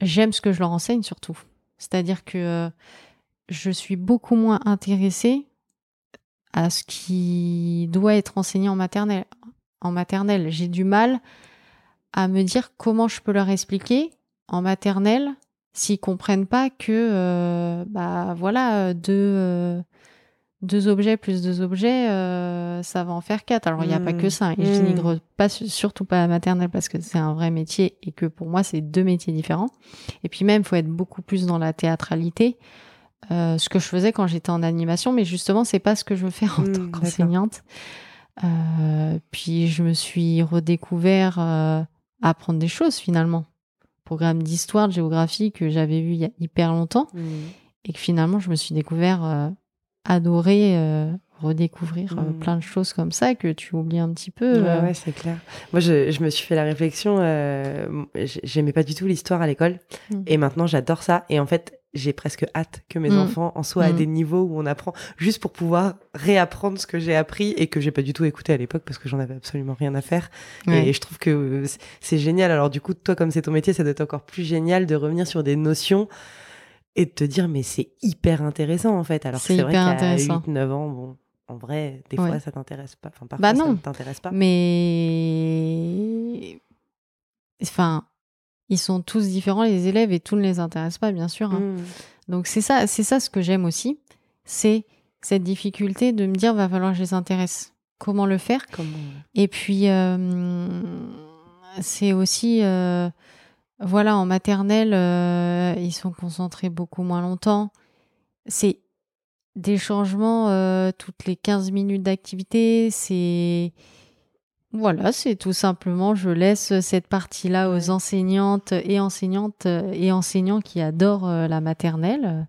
j'aime ce que je leur enseigne surtout. C'est-à-dire que euh, je suis beaucoup moins intéressée à ce qui doit être enseigné en maternelle. En maternelle, j'ai du mal à me dire comment je peux leur expliquer en maternelle s'ils comprennent pas que euh, bah voilà deux deux objets plus deux objets euh, ça va en faire quatre. Alors il n'y a pas que ça. Et je Mm. dénigre pas surtout pas la maternelle parce que c'est un vrai métier et que pour moi c'est deux métiers différents. Et puis même faut être beaucoup plus dans la théâtralité. Euh, ce que je faisais quand j'étais en animation, mais justement, c'est pas ce que je veux faire en Mm, tant qu'enseignante. Euh, puis je me suis redécouvert à apprendre des choses finalement. Programme d'histoire, de géographie que j'avais vu il y a hyper longtemps Mhm. et que finalement je me suis découvert adorer euh, redécouvrir euh, Mm. plein de choses comme ça que tu oublies un petit peu. Ouais, euh. ouais, c'est clair. Moi, je, je me suis fait la réflexion. euh, J'aimais pas du tout l'histoire à l'école. Mm. Et maintenant, j'adore ça. Et en fait, j'ai presque hâte que mes Mm. enfants en soient à des niveaux où on apprend juste pour pouvoir réapprendre ce que j'ai appris et que j'ai pas du tout écouté à l'époque parce que j'en avais absolument rien à faire. Ouais. Et je trouve que c'est- c'est génial. Alors, du coup, toi, comme c'est ton métier, ça doit être encore plus génial de revenir sur des notions et de te dire, mais c'est hyper intéressant en fait. Alors C'est vrai qu'à intéressant. 8-9 ans, bon, en vrai, des Ouais. fois, ça t'intéresse pas. Enfin, parfois, Bah ça non. ne t'intéresse pas. Mais enfin, ils sont tous différents les élèves et tout ne les intéresse pas bien sûr. hein. Mm. Donc c'est ça, c'est ça ce que j'aime aussi, c'est cette difficulté de me dire va falloir que je les intéresse. Comment le faire? Comment Et puis euh, c'est aussi euh, voilà en maternelle euh, ils sont concentrés beaucoup moins longtemps. C'est des changements euh, toutes les 15 minutes d'activité, c'est voilà, c'est tout simplement, je laisse cette partie-là aux enseignantes et enseignantes euh, et enseignants qui adorent euh, la maternelle.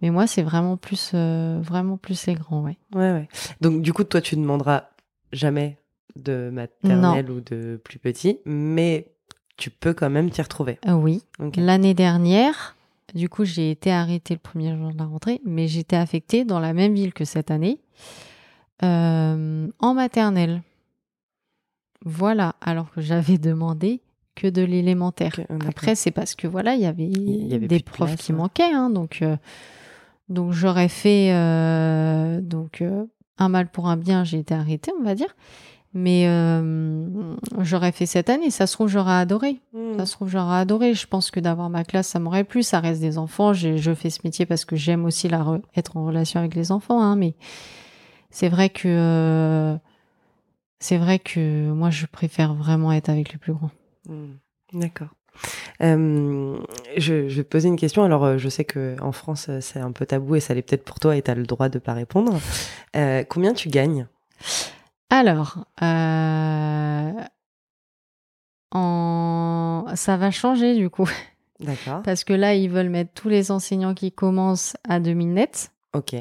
Mais moi, c'est vraiment plus, vraiment plus les grands, ouais. Ouais, ouais. Donc, du coup, toi, tu demanderas jamais de maternelle ou de plus petit, mais tu peux quand même t'y retrouver. Euh, oui. L'année dernière, du coup, j'ai été arrêtée le premier jour de la rentrée, mais j'étais affectée dans la même ville que cette année, euh, en maternelle. Voilà, alors que j'avais demandé que de l'élémentaire. Après, c'est parce que voilà, il y avait, y avait des de profs place, qui hein. manquaient, hein, donc euh, donc j'aurais fait donc un mal pour un bien, j'ai été arrêtée, on va dire. Mais j'aurais fait cette année. Ça se trouve, j'aurais adoré. Hmm. Ça se trouve, j'aurais adoré. Je pense que d'avoir ma classe, ça m'aurait plu. Ça reste des enfants. Je fais ce métier parce que j'aime aussi la être en relation avec les enfants. Hein, mais c'est vrai que c'est vrai que moi, je préfère vraiment être avec les plus grands. Hmm. D'accord. Euh, je, je, vais te poser une question. Alors, euh, je sais que en France, euh, c'est un peu tabou et ça l'est peut-être pour toi et tu as le droit de pas répondre. Euh, combien tu gagnes? Alors, en... ça va changer du coup. D'accord. Parce que là, ils veulent mettre tous les enseignants qui commencent à 2000 net. Ok.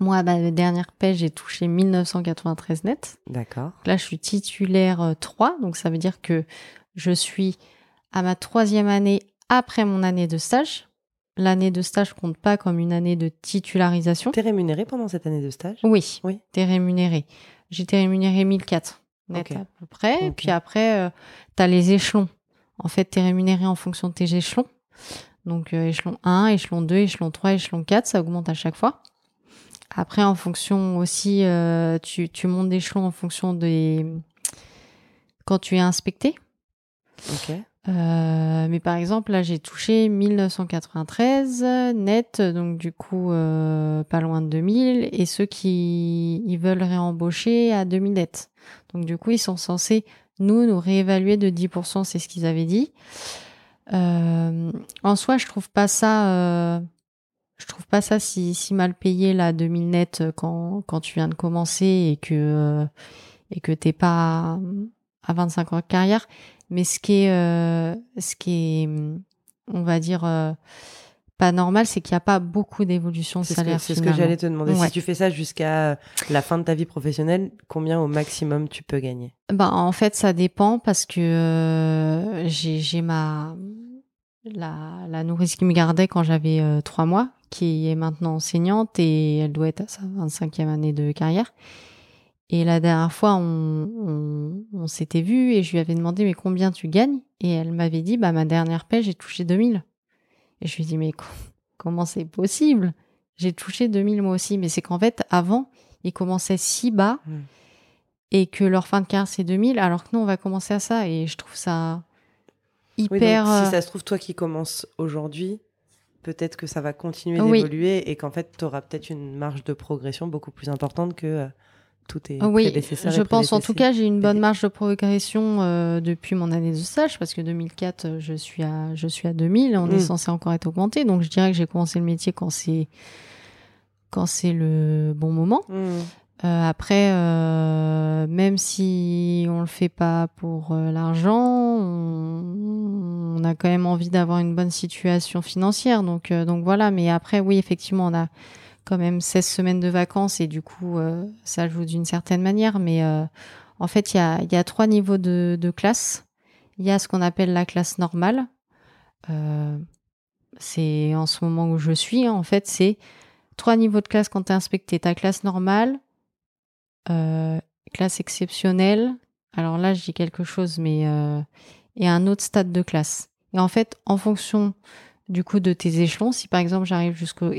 Moi, bah, la dernière paie, j'ai touché 1993 net. D'accord. Là, je suis titulaire 3, donc ça veut dire que je suis à ma troisième année après mon année de stage. L'année de stage compte pas comme une année de titularisation. T'es rémunéré pendant cette année de stage? Oui. Oui. T'es rémunéré. J'étais rémunéré 1004 net à peu près. Et puis après, euh, tu as les échelons. En fait, t'es rémunéré en fonction de tes échelons. Donc euh, échelon 1, échelon 2, échelon 3, échelon 4, ça augmente à chaque fois. Après, en fonction aussi, euh, tu, tu montes d'échelon en fonction des... Quand tu es inspecté. Ok. Euh, mais par exemple, là, j'ai touché 1993 net, donc du coup, euh, pas loin de 2000, et ceux qui veulent réembaucher à 2000 net. Donc du coup, ils sont censés, nous, nous réévaluer de 10%, c'est ce qu'ils avaient dit. Euh, en soi, je trouve pas ça... Je trouve pas ça si, si mal payé là 2000 net quand, quand tu viens de commencer et que et que t'es pas à 25 ans de carrière mais ce qui est, euh, ce qui est, on va dire, euh, pas normal, c'est qu'il n'y a pas beaucoup d'évolution de salaire. C'est ce que j'allais te demander. Si tu fais ça jusqu'à la fin de ta vie professionnelle, combien au maximum tu peux gagner? Ben, En fait, ça dépend parce que euh, j'ai ma. La, la, nourrice qui me gardait quand j'avais euh, trois mois, qui est maintenant enseignante et elle doit être à sa 25e année de carrière. Et la dernière fois, on, on, s'était vu et je lui avais demandé mais combien tu gagnes? Et elle m'avait dit bah ma dernière paie j'ai touché 2000. Et je lui ai dit mais comment c'est possible? J'ai touché 2000 moi aussi, mais c'est qu'en fait avant ils commençaient si bas mmh. et que leur fin de carrière c'est 2000, alors que nous on va commencer à ça et je trouve ça hyper. Oui, euh si ça se trouve toi qui commences aujourd'hui, peut-être que ça va continuer d'évoluer oui. et qu'en fait tu auras peut-être une marge de progression beaucoup plus importante que est oui, je pense. En tout cas j'ai une bonne marge de progression euh, depuis mon année de stage parce que 2004 euh, je suis à je suis à 2000 on mmh. est censé encore être augmenté. Donc je dirais que j'ai commencé le métier quand c'est quand c'est le bon moment. Mmh. euh, après euh, même si on le fait pas pour euh, l'argent on, on, a quand même envie d'avoir une bonne situation financière. Donc donc voilà. Mais après oui effectivement on a quand même 16 semaines de vacances et du coup, euh, ça joue d'une certaine manière. Mais euh, en fait, il y a, trois niveaux de, de classe. Il y a ce qu'on appelle la classe normale. Euh, c'est en ce moment où je suis. Hein, en fait, c'est trois niveaux de classe quand tu es inspecté. Ta classe normale, classe exceptionnelle. Alors là, je dis quelque chose, mais et un autre stade de classe. Et en fait, en fonction du coup de tes échelons. Si par exemple j'arrive jusqu'à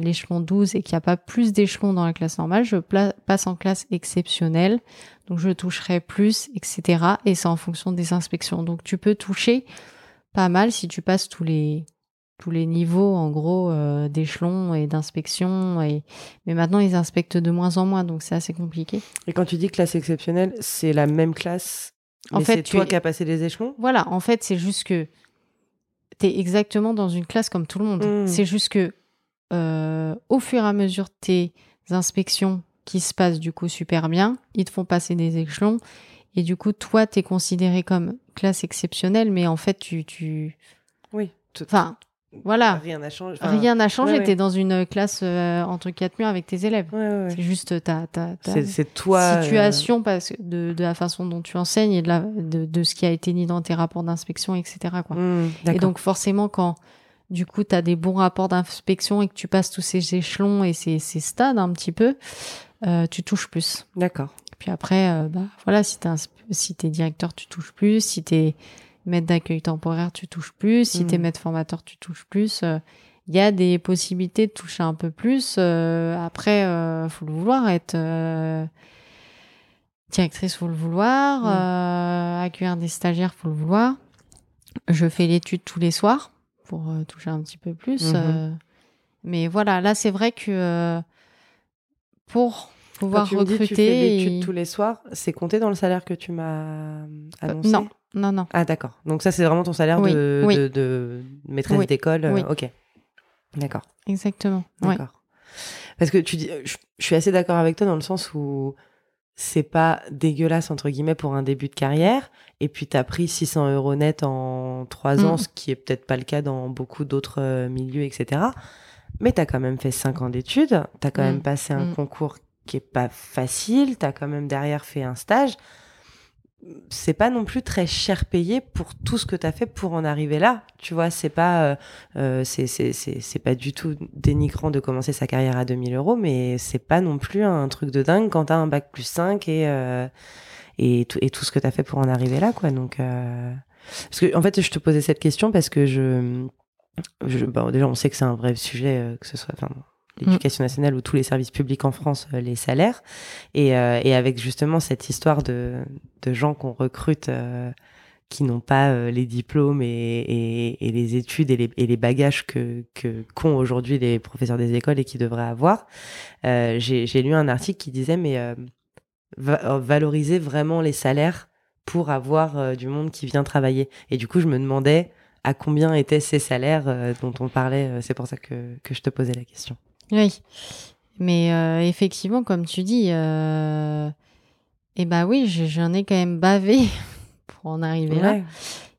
l'échelon 12 et qu'il n'y a pas plus d'échelons dans la classe normale, je passe en classe exceptionnelle. Donc je toucherai plus, etc. Et c'est en fonction des inspections. Donc tu peux toucher pas mal si tu passes tous les tous les niveaux en gros euh, d'échelons et d'inspection et mais maintenant ils inspectent de moins en moins donc c'est assez compliqué. Et quand tu dis classe exceptionnelle, c'est la même classe en fait, c'est toi qui as passé les échelons? Voilà, en fait, c'est juste que t'es exactement dans une classe comme tout le monde. Mmh. C'est juste que euh, au fur et à mesure de tes inspections qui se passent du coup super bien, ils te font passer des échelons et du coup toi t'es considéré comme classe exceptionnelle, mais en fait tu tu oui, enfin voilà, rien n'a changé. Enfin, rien n'a changé. ouais, ouais. T'es dans une classe euh, entre quatre murs avec tes élèves. Ouais, c'est juste ta, ta, ta c'est toi situation euh... parce de, de, la façon dont tu enseignes et de, la, de, de, ce qui a été dit dans tes rapports d'inspection, etc. Quoi. Mmh, et donc forcément quand du coup tu as des bons rapports d'inspection et que tu passes tous ces échelons et ces, ces stades un petit peu, euh, tu touches plus. D'accord. Puis après, euh, bah voilà, si t'es si es directeur, tu touches plus. Si t'es maître d'accueil temporaire, tu touches plus. Si Mmh. t'es maître formateur, tu touches plus. Il euh, y a des possibilités de toucher un peu plus. Euh, après, euh, faut le vouloir être. directrice, faut le vouloir. Mm. accueillir des stagiaires, faut le vouloir. Je fais l'étude tous les soirs pour toucher un petit peu plus. Mhm. mais voilà, là, c'est vrai que pour pouvoir Quand tu me dis recruter. tu fais l'étude et- tous les soirs, c'est compté dans le salaire que tu m'as Euh, annoncé non, non, non. Ah d'accord. Donc ça c'est vraiment ton salaire Oui, de, oui. de, de maîtresse Oui, d'école. euh, oui. Ok. D'accord. Exactement. D'accord. Parce que tu dis, je, je suis assez d'accord avec toi dans le sens où c'est pas dégueulasse entre guillemets pour un début de carrière. Et puis t'as pris 600 euros net en trois Mm. ans, ce qui est peut-être pas le cas dans beaucoup d'autres euh, milieux, etc. Mais t'as quand même fait 5 ans d'études. T'as quand Mm. même passé un Mm. concours qui est pas facile. T'as quand même derrière fait un stage. C'est pas non plus très cher payé pour tout ce que t'as fait pour en arriver là. Tu vois, c'est pas, euh, euh, pas du tout dénigrant de commencer sa carrière à 2000 euros, mais c'est pas non plus un truc de dingue quand t'as un bac plus 5 et euh, et tout et tout ce que t'as fait pour en arriver là, quoi. Donc, euh, parce que en fait, je te posais cette question parce que je, je bon, déjà, on sait que c'est un vrai sujet, que ce soit, enfin, l'éducation nationale ou tous les services publics en France, euh, les salaires, et euh, et avec justement cette histoire de gens qu'on recrute. euh, qui n'ont pas les diplômes et, les études et les, bagages que qu'ont aujourd'hui les professeurs des écoles et qui devraient avoir. J'ai lu un article qui disait mais va- valoriser vraiment les salaires pour avoir du monde qui vient travailler. Et du coup, je me demandais à combien étaient ces salaires dont on parlait. C'est pour ça que, que je te posais la question. Oui. Mais euh, effectivement, comme tu dis, euh... eh ben oui, je- j'en ai quand même bavé pour en arriver là.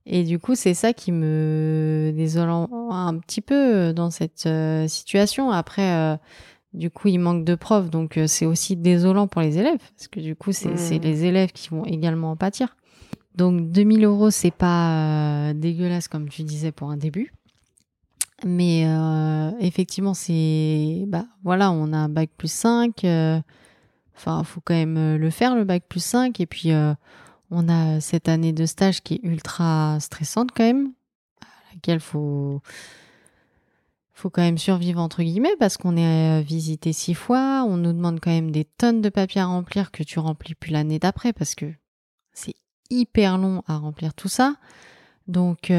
Et du coup, c'est ça qui me désole un petit peu dans cette euh, situation. Après, euh, du coup, il manque de profs, donc euh, c'est aussi désolant pour les élèves, parce que du coup, c'est c'est les élèves qui vont également en pâtir. Donc 2000 euros, c'est pas euh, dégueulasse comme tu disais pour un début. Mais euh, effectivement, c'est. Bah voilà, on a un bac plus 5. euh, Enfin, faut quand même euh, le faire, le bac plus 5. Et puis, on a cette année de stage qui est ultra stressante quand même, à laquelle faut. Faut quand même survivre entre guillemets parce qu'on est visité six fois, on nous demande quand même des tonnes de papiers à remplir que tu remplis plus l'année d'après parce que c'est hyper long à remplir tout ça. Donc,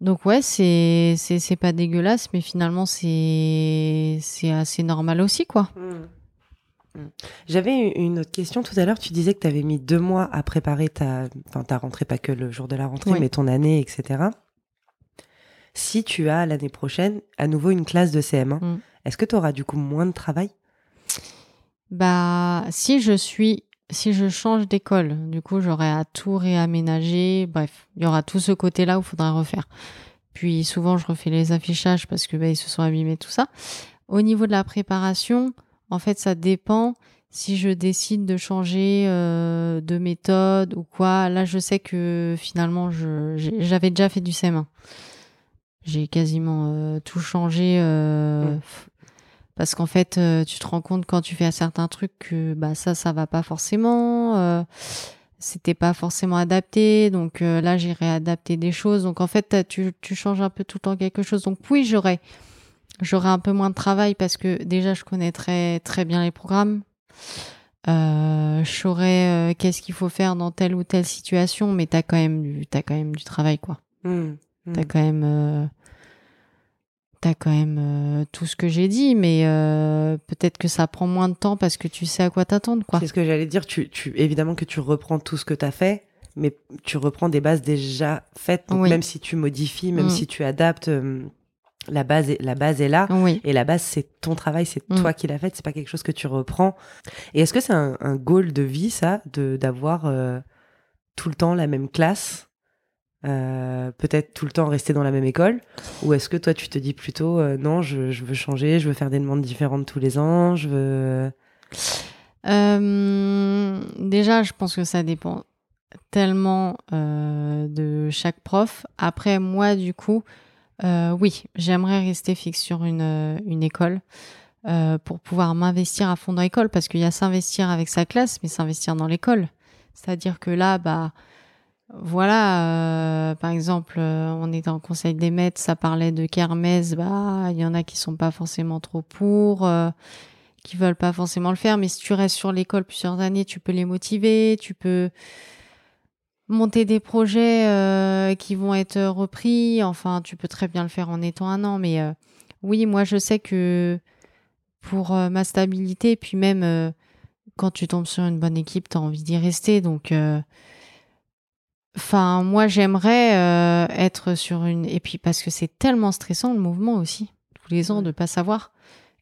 donc ouais, c'est c'est c'est pas dégueulasse, mais finalement c'est c'est assez normal aussi quoi. Mm. Mm. J'avais une- une autre question tout à l'heure. Tu disais que tu avais mis deux mois à préparer ta, enfin, ta rentrée, pas que le jour de la rentrée, Oui. mais ton année, etc. Si tu as l'année prochaine à nouveau une classe de CM1, Mm. est-ce que tu auras du coup moins de travail? Bah si je suis si je change d'école, du coup j'aurai à tout réaménager. Bref, il y aura tout ce côté-là où il faudra refaire. Puis souvent je refais les affichages parce que bah, ils se sont abîmés tout ça. Au niveau de la préparation, en fait ça dépend si je décide de changer euh, de méthode ou quoi. Là je sais que finalement j'avais déjà fait du CM1. J'ai quasiment euh, tout changé. euh. Parce qu'en fait, euh, tu te rends compte quand tu fais certains trucs que bah ça, ça va pas forcément. euh, C'était pas forcément adapté. Donc euh, là, j'ai réadapté des choses. Donc en fait, tu, tu changes un peu tout le temps quelque chose. Donc oui, j'aurais j'aurais un peu moins de travail parce que déjà, je connaîtrais très bien les programmes. Euh, je saurais euh, qu'est-ce qu'il faut faire dans telle ou telle situation, mais t'as quand même du, t'as quand même du travail, quoi. Mm. Mm. T'as quand même, euh, t'as quand même euh, tout ce que j'ai dit, mais euh, peut-être que ça prend moins de temps parce que tu sais à quoi t'attendre, quoi. C'est ce que j'allais dire. Tu, tu, évidemment que tu reprends tout ce que tu as fait, mais tu reprends des bases déjà faites. Donc Oui. même si tu modifies, même Mm. si tu adaptes, euh, la, base est, la base est là. Oui. Et la base, c'est ton travail, c'est Mm. toi qui l'as fait, c'est pas quelque chose que tu reprends. Et est-ce que c'est un, un goal de vie, ça, de d'avoir tout le temps la même classe? Euh, peut-être tout le temps rester dans la même école? Ou est-ce que toi, tu te dis plutôt, euh, non, je, veux changer, je veux faire des demandes différentes tous les ans, je veux... Euh, déjà, je pense que ça dépend tellement de chaque prof. Après, moi, du coup, oui, j'aimerais rester fixe sur une, une école pour pouvoir m'investir à fond dans l'école parce qu'il y a s'investir avec sa classe, mais s'investir dans l'école. C'est-à-dire que là, bah, voilà, euh, par exemple, euh, on est en conseil des maîtres, ça parlait de kermesse, bah, il y en a qui sont pas forcément trop pour. euh, qui veulent pas forcément le faire. Mais si tu restes sur l'école plusieurs années, tu peux les motiver, tu peux monter des projets euh, qui vont être repris. Enfin, tu peux très bien le faire en étant un an. Mais euh, oui, moi, je sais que pour ma stabilité, puis même quand tu tombes sur une bonne équipe, tu as envie d'y rester. Donc, enfin, moi, j'aimerais être sur une. Et puis, parce que c'est tellement stressant le mouvement aussi, tous les ans, de pas savoir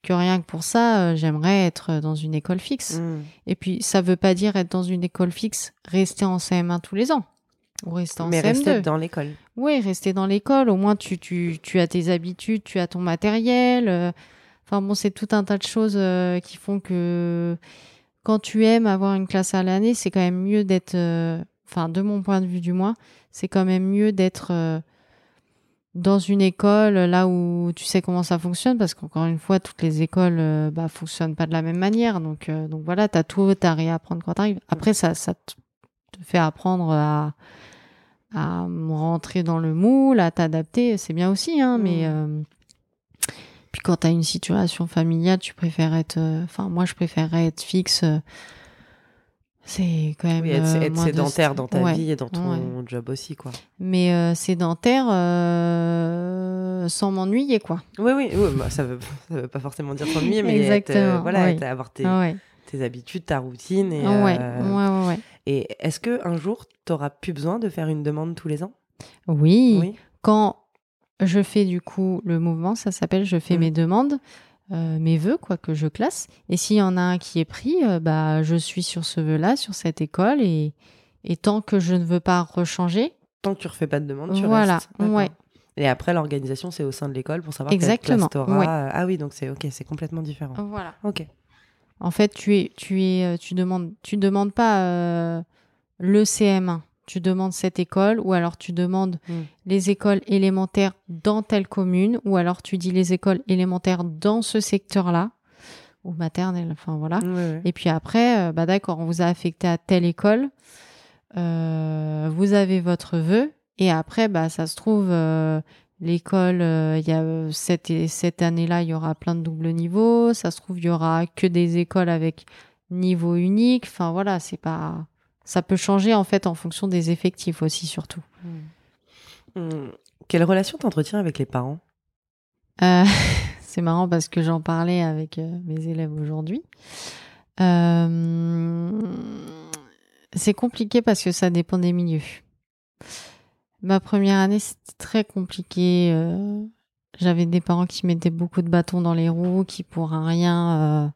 que rien que pour ça, j'aimerais être dans une école fixe. Mm. Et puis, ça veut pas dire être dans une école fixe, rester en CM1 tous les ans. Ou rester en Mais CM2. rester dans l'école. Oui, rester dans l'école. Au moins, tu, tu, tu as tes habitudes, tu as ton matériel. euh, Enfin bon, c'est tout un tas de choses euh, qui font que quand tu aimes avoir une classe à l'année, c'est quand même mieux d'être, euh, enfin de mon point de vue du moins, c'est quand même mieux d'être euh, dans une école là où tu sais comment ça fonctionne, parce qu'encore une fois, toutes les écoles euh, bah, fonctionnent pas de la même manière. Donc, euh, donc voilà, tu as tout à réapprendre quand tu arrives. Après, ça, ça te fait apprendre à, à rentrer dans le moule, à t'adapter, c'est bien aussi, hein, mais euh, puis quand tu as une situation familiale, tu préfères être, euh, enfin moi je préférerais être fixe. C'est quand même Oui, être, euh, être de sédentaire dans ta Ouais. vie et dans ton ouais. job aussi, quoi. Mais euh, sédentaire euh, sans m'ennuyer quoi. Oui, oui, oui bah, ça, veut, ça veut pas forcément dire s'ennuyer, mais être, euh, voilà, être- avoir tes, Ah tes habitudes, ta routine. Et, et est-ce que un jour, tu auras plus besoin de faire une demande tous les ans? Oui. Quand je fais du coup le mouvement, ça s'appelle je fais Mm. mes demandes, euh, mes vœux quoi que je classe. Et s'il y en a un qui est pris, euh, bah je suis sur ce vœu-là, sur cette école et et tant que je ne veux pas rechanger, Tant que tu refais pas de demande, tu Voilà, restes. Ouais. Et après, l'organisation, c'est au sein de l'école pour savoir Exactement, quelle classe ouais. Ah oui, donc c'est ok, c'est complètement différent. voilà. Ok. En fait, tu es tu es euh, tu demandes tu demandes pas euh, le CM1, tu demandes cette école ou alors tu demandes Mm. les écoles élémentaires dans telle commune ou alors tu dis les écoles élémentaires dans ce secteur-là ou maternelle, enfin voilà. Et puis après, euh, bah d'accord, on vous a affecté à telle école, euh, vous avez votre vœu, et après, bah ça se trouve, euh, l'école, il y a cette, cette année-là, il y aura plein de doubles niveaux, ça se trouve, il y aura que des écoles avec niveau unique, enfin voilà, c'est pas... Ça peut changer en fait en fonction des effectifs aussi, surtout. Hum, Quelle relation t'entretiens avec les parents? Euh, c'est marrant parce que j'en parlais avec euh, mes élèves aujourd'hui. Euh, c'est compliqué parce que ça dépend des milieux. Ma première année, c'était très compliqué. J'avais des parents qui mettaient beaucoup de bâtons dans les roues, qui pour un rien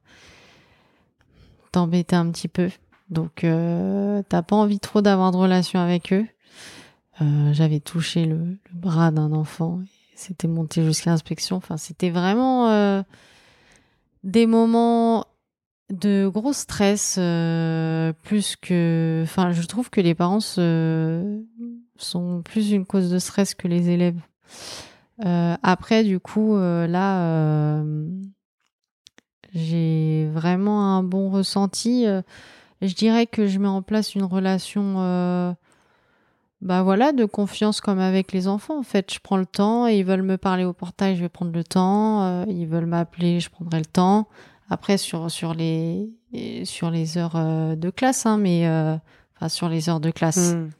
t'embêtaient un petit peu. Donc, euh, t'as pas envie trop d'avoir de relation avec eux. Euh, J'avais touché le, bras d'un enfant c'était monté jusqu'à l'inspection. Enfin, c'était vraiment euh, des moments de gros stress, euh, plus que. Enfin, je trouve que les parents sont plus une cause de stress que les élèves. Après, du coup, là, j'ai vraiment un bon ressenti. Je dirais que je mets en place une relation. euh, bah voilà, de confiance comme avec les enfants. En fait, je prends le temps et ils veulent me parler au portail, je vais prendre le temps. Euh, ils veulent m'appeler, je prendrai le temps. Après, sur, sur, les, sur les heures euh, de classe, hein, mais euh, enfin, sur les heures de classe, Hum,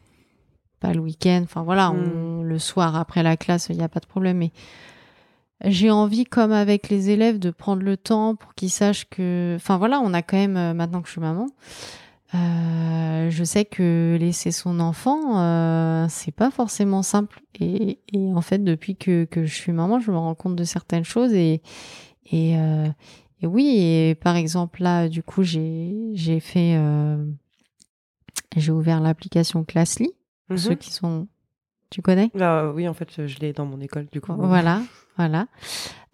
pas le week-end. Enfin voilà, Mm. on- le soir après la classe, il n'y a pas de problème. Mais j'ai envie, comme avec les élèves, de prendre le temps pour qu'ils sachent que. Enfin voilà, on a quand même, euh, maintenant que je suis maman, euh, je sais que laisser son enfant, euh, c'est pas forcément simple. Et, et en fait, depuis que, que je suis maman, je me rends compte de certaines choses. Et, et, euh, et oui, et par exemple, là, du coup, j'ai j'ai fait. euh, j'ai ouvert l'application Classly. Pour mhm. ceux qui sont. Tu connais? Bah, oui, en fait, je l'ai dans mon école, du coup. Voilà, voilà.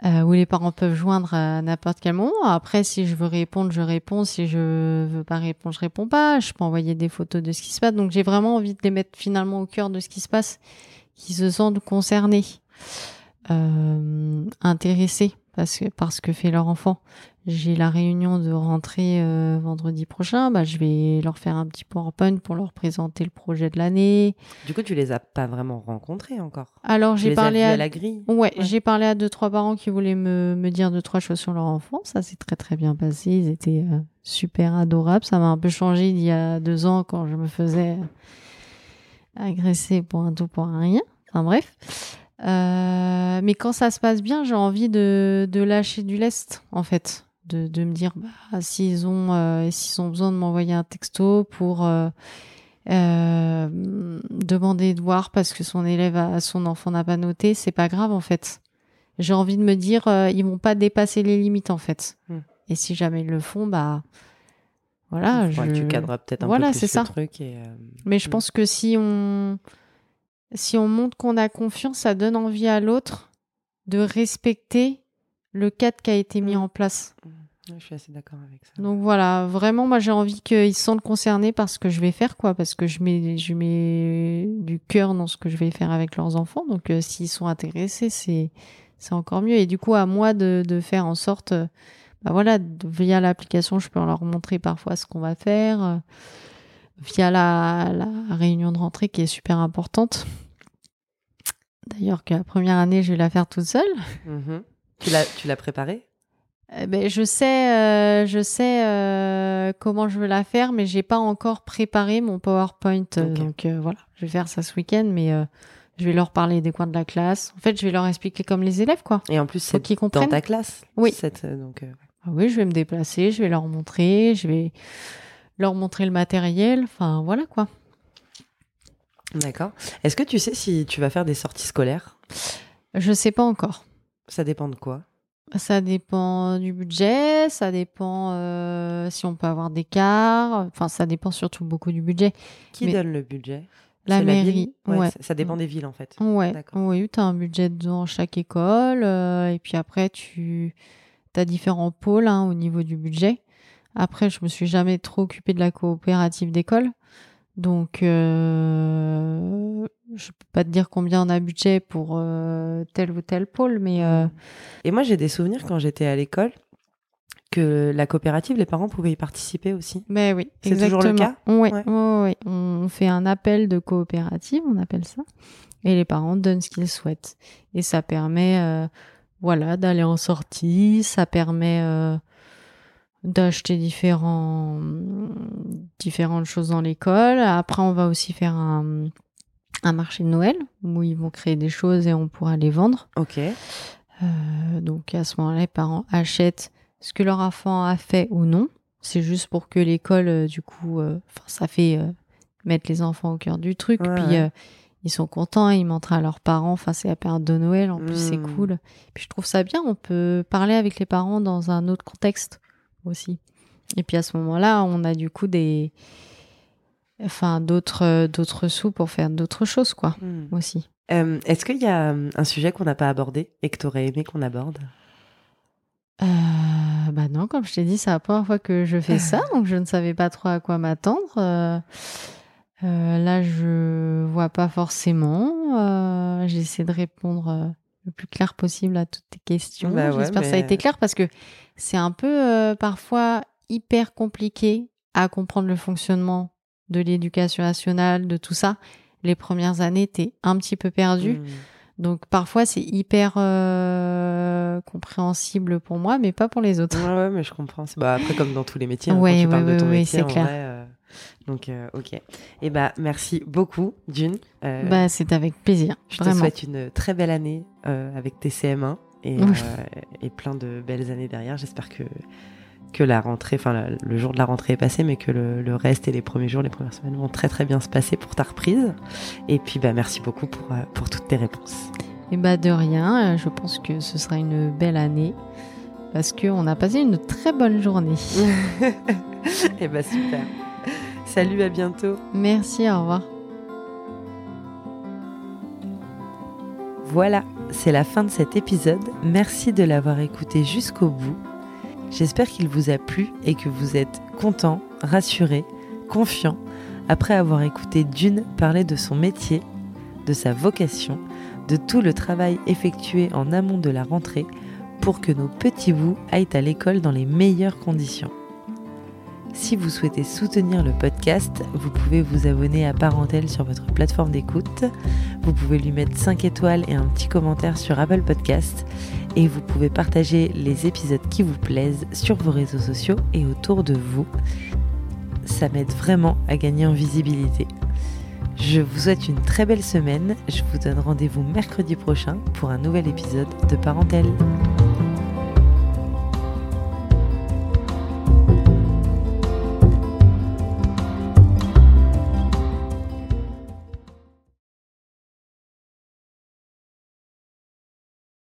Euh, où les parents peuvent joindre à n'importe quel moment. Après, si je veux répondre, je réponds. Si je veux pas répondre, je réponds pas. Je peux envoyer des photos de ce qui se passe. Donc, j'ai vraiment envie de les mettre finalement au cœur de ce qui se passe, qui se sentent concernés, euh, intéressés parce que, parce que fait leur enfant. J'ai la réunion de rentrée euh, vendredi prochain. Bah, je vais leur faire un petit PowerPoint pour leur présenter le projet de l'année. Du coup, tu les as pas vraiment rencontrés encore. Alors, j'ai parlé à... à... la grille. Ouais, j'ai parlé à deux trois parents qui voulaient me, me dire deux trois choses sur leur enfant. Ça s'est très très bien passé. Ils étaient euh, super adorables. Ça m'a un peu changé il y a deux ans quand je me faisais agresser pour un tout pour un rien. Enfin bref. Euh, mais quand ça se passe bien, j'ai envie de, de lâcher du lest en fait de, de me dire bah, s'ils ont euh, s'ils ont besoin de m'envoyer un texto pour euh, euh, demander de voir parce que son élève a, son enfant n'a pas noté c'est pas grave en fait j'ai envie de me dire ils vont pas dépasser les limites en fait Hmm. et si jamais ils le font bah voilà je... Tu cadres peut-être un Voilà, peu plus le ça. truc. Et, mais je Hmm. pense que si on si on montre qu'on a confiance ça donne envie à l'autre de respecter le cadre qui a été mis Hmm. en place ouais, je suis assez d'accord avec ça. Donc voilà, vraiment, moi j'ai envie qu'ils se sentent concernés par ce que je vais faire, quoi, parce que je mets, je mets du cœur dans ce que je vais faire avec leurs enfants. Donc euh, s'ils sont intéressés, c'est, c'est encore mieux. Et du coup, à moi de, de faire en sorte, euh, bah voilà, via l'application, je peux leur montrer parfois ce qu'on va faire, euh, via la, la réunion de rentrée qui est super importante. D'ailleurs, que la première année, je vais la faire toute seule. Mhm. Tu l'as, tu l'as préparé Eh ben, je sais, euh, je sais euh, comment je veux la faire, mais j'ai pas encore préparé mon PowerPoint. Donc euh, voilà, je vais faire ça ce week-end, mais je vais leur parler des coins de la classe. En fait, je vais leur expliquer comme les élèves, quoi. Et en plus, c'est qu'ils dans comprennent. ta classe. Oui. Cette, donc, Ah oui, je vais me déplacer, je vais leur montrer, je vais leur montrer le matériel. Enfin voilà quoi. D'accord. Est-ce que tu sais si tu vas faire des sorties scolaires? Je sais pas encore. Ça dépend de quoi? Ça dépend du budget, ça dépend euh, si on peut avoir des cars. Enfin, ça dépend surtout beaucoup du budget. Qui Mais- donne le budget? La mairie, ouais. ça- Ça dépend des villes en fait. Ouais, oui, tu as un budget dans chaque école. euh, et puis après, tu as différents pôles hein, au niveau du budget. Après, je me suis jamais trop occupée de la coopérative d'école. Donc, euh, je peux pas te dire combien on a budget pour euh, tel ou tel pôle, mais euh, Et moi, j'ai des souvenirs quand j'étais à l'école que la coopérative, les parents pouvaient y participer aussi. mais oui, C'est toujours le cas Ouais. ouais. On fait un appel de coopérative, on appelle ça, et les parents donnent ce qu'ils souhaitent. Et ça permet, euh, voilà, d'aller en sortie, ça permet d'acheter différents, différentes choses dans l'école. Après, on va aussi faire un, un marché de Noël où ils vont créer des choses et on pourra les vendre. Ok. Euh, donc à ce moment-là, les parents achètent ce que leur enfant a fait ou non. C'est juste pour que l'école, euh, du coup, euh, ça fait euh, mettre les enfants au cœur du truc. Ouais, puis ouais. ils sont contents, ils montrent à leurs parents. Enfin, c'est la période de Noël, en plus c'est Mm. cool. Puis je trouve ça bien, on peut parler avec les parents dans un autre contexte aussi. Et puis à ce moment-là, on a du coup des, enfin d'autres euh, d'autres sous pour faire d'autres choses, quoi, Hmm. aussi. Euh, Est-ce qu'il y a euh, un sujet qu'on n'a pas abordé et que tu aurais aimé qu'on aborde? Euh, bah non, comme je t'ai dit, c'est la première fois que je fais ça, donc je ne savais pas trop à quoi m'attendre. Euh, là, je vois pas forcément. J'essaie de répondre le plus clair possible à toutes tes questions. Bah ouais, J'espère que ça a été clair parce que c'est un peu euh, parfois hyper compliqué à comprendre le fonctionnement de l'éducation nationale, de tout ça. Les premières années, t'es un petit peu perdu. Hmm. Donc parfois c'est hyper euh, compréhensible pour moi, mais pas pour les autres. Ouais, ouais, mais je comprends. Bah, après, comme dans tous les métiers, hein, Ouais, quand tu ouais, parles de ton ouais, métier, c'est clair. vrai, Donc, euh, ok. Et bah, merci beaucoup, Dune. Euh, Bah c'est avec plaisir, je te souhaite une très belle année euh, avec tes CM1 et, Oui. et plein de belles années derrière. J'espère que, que la rentrée, enfin, le jour de la rentrée est passé, mais que le, le reste et les premiers jours, les premières semaines vont très, très bien se passer pour ta reprise. Et puis, bah, merci beaucoup pour, pour toutes tes réponses. Et bah de rien, je pense que ce sera une belle année parce qu'on a passé une très bonne journée. et bah, super. Salut, à bientôt. Merci, au revoir. Voilà, c'est la fin de cet épisode. Merci de l'avoir écouté jusqu'au bout. J'espère qu'il vous a plu et que vous êtes content, rassuré, confiant après avoir écouté Dune parler de son métier, de sa vocation, de tout le travail effectué en amont de la rentrée pour que nos petits bouts aillent à l'école dans les meilleures conditions. Si vous souhaitez soutenir le podcast, vous pouvez vous abonner à Parentèle sur votre plateforme d'écoute. Vous pouvez lui mettre 5 étoiles et un petit commentaire sur Apple Podcast. Et vous pouvez partager les épisodes qui vous plaisent sur vos réseaux sociaux et autour de vous. Ça m'aide vraiment à gagner en visibilité. Je vous souhaite une très belle semaine. Je vous donne rendez-vous mercredi prochain pour un nouvel épisode de Parentèle.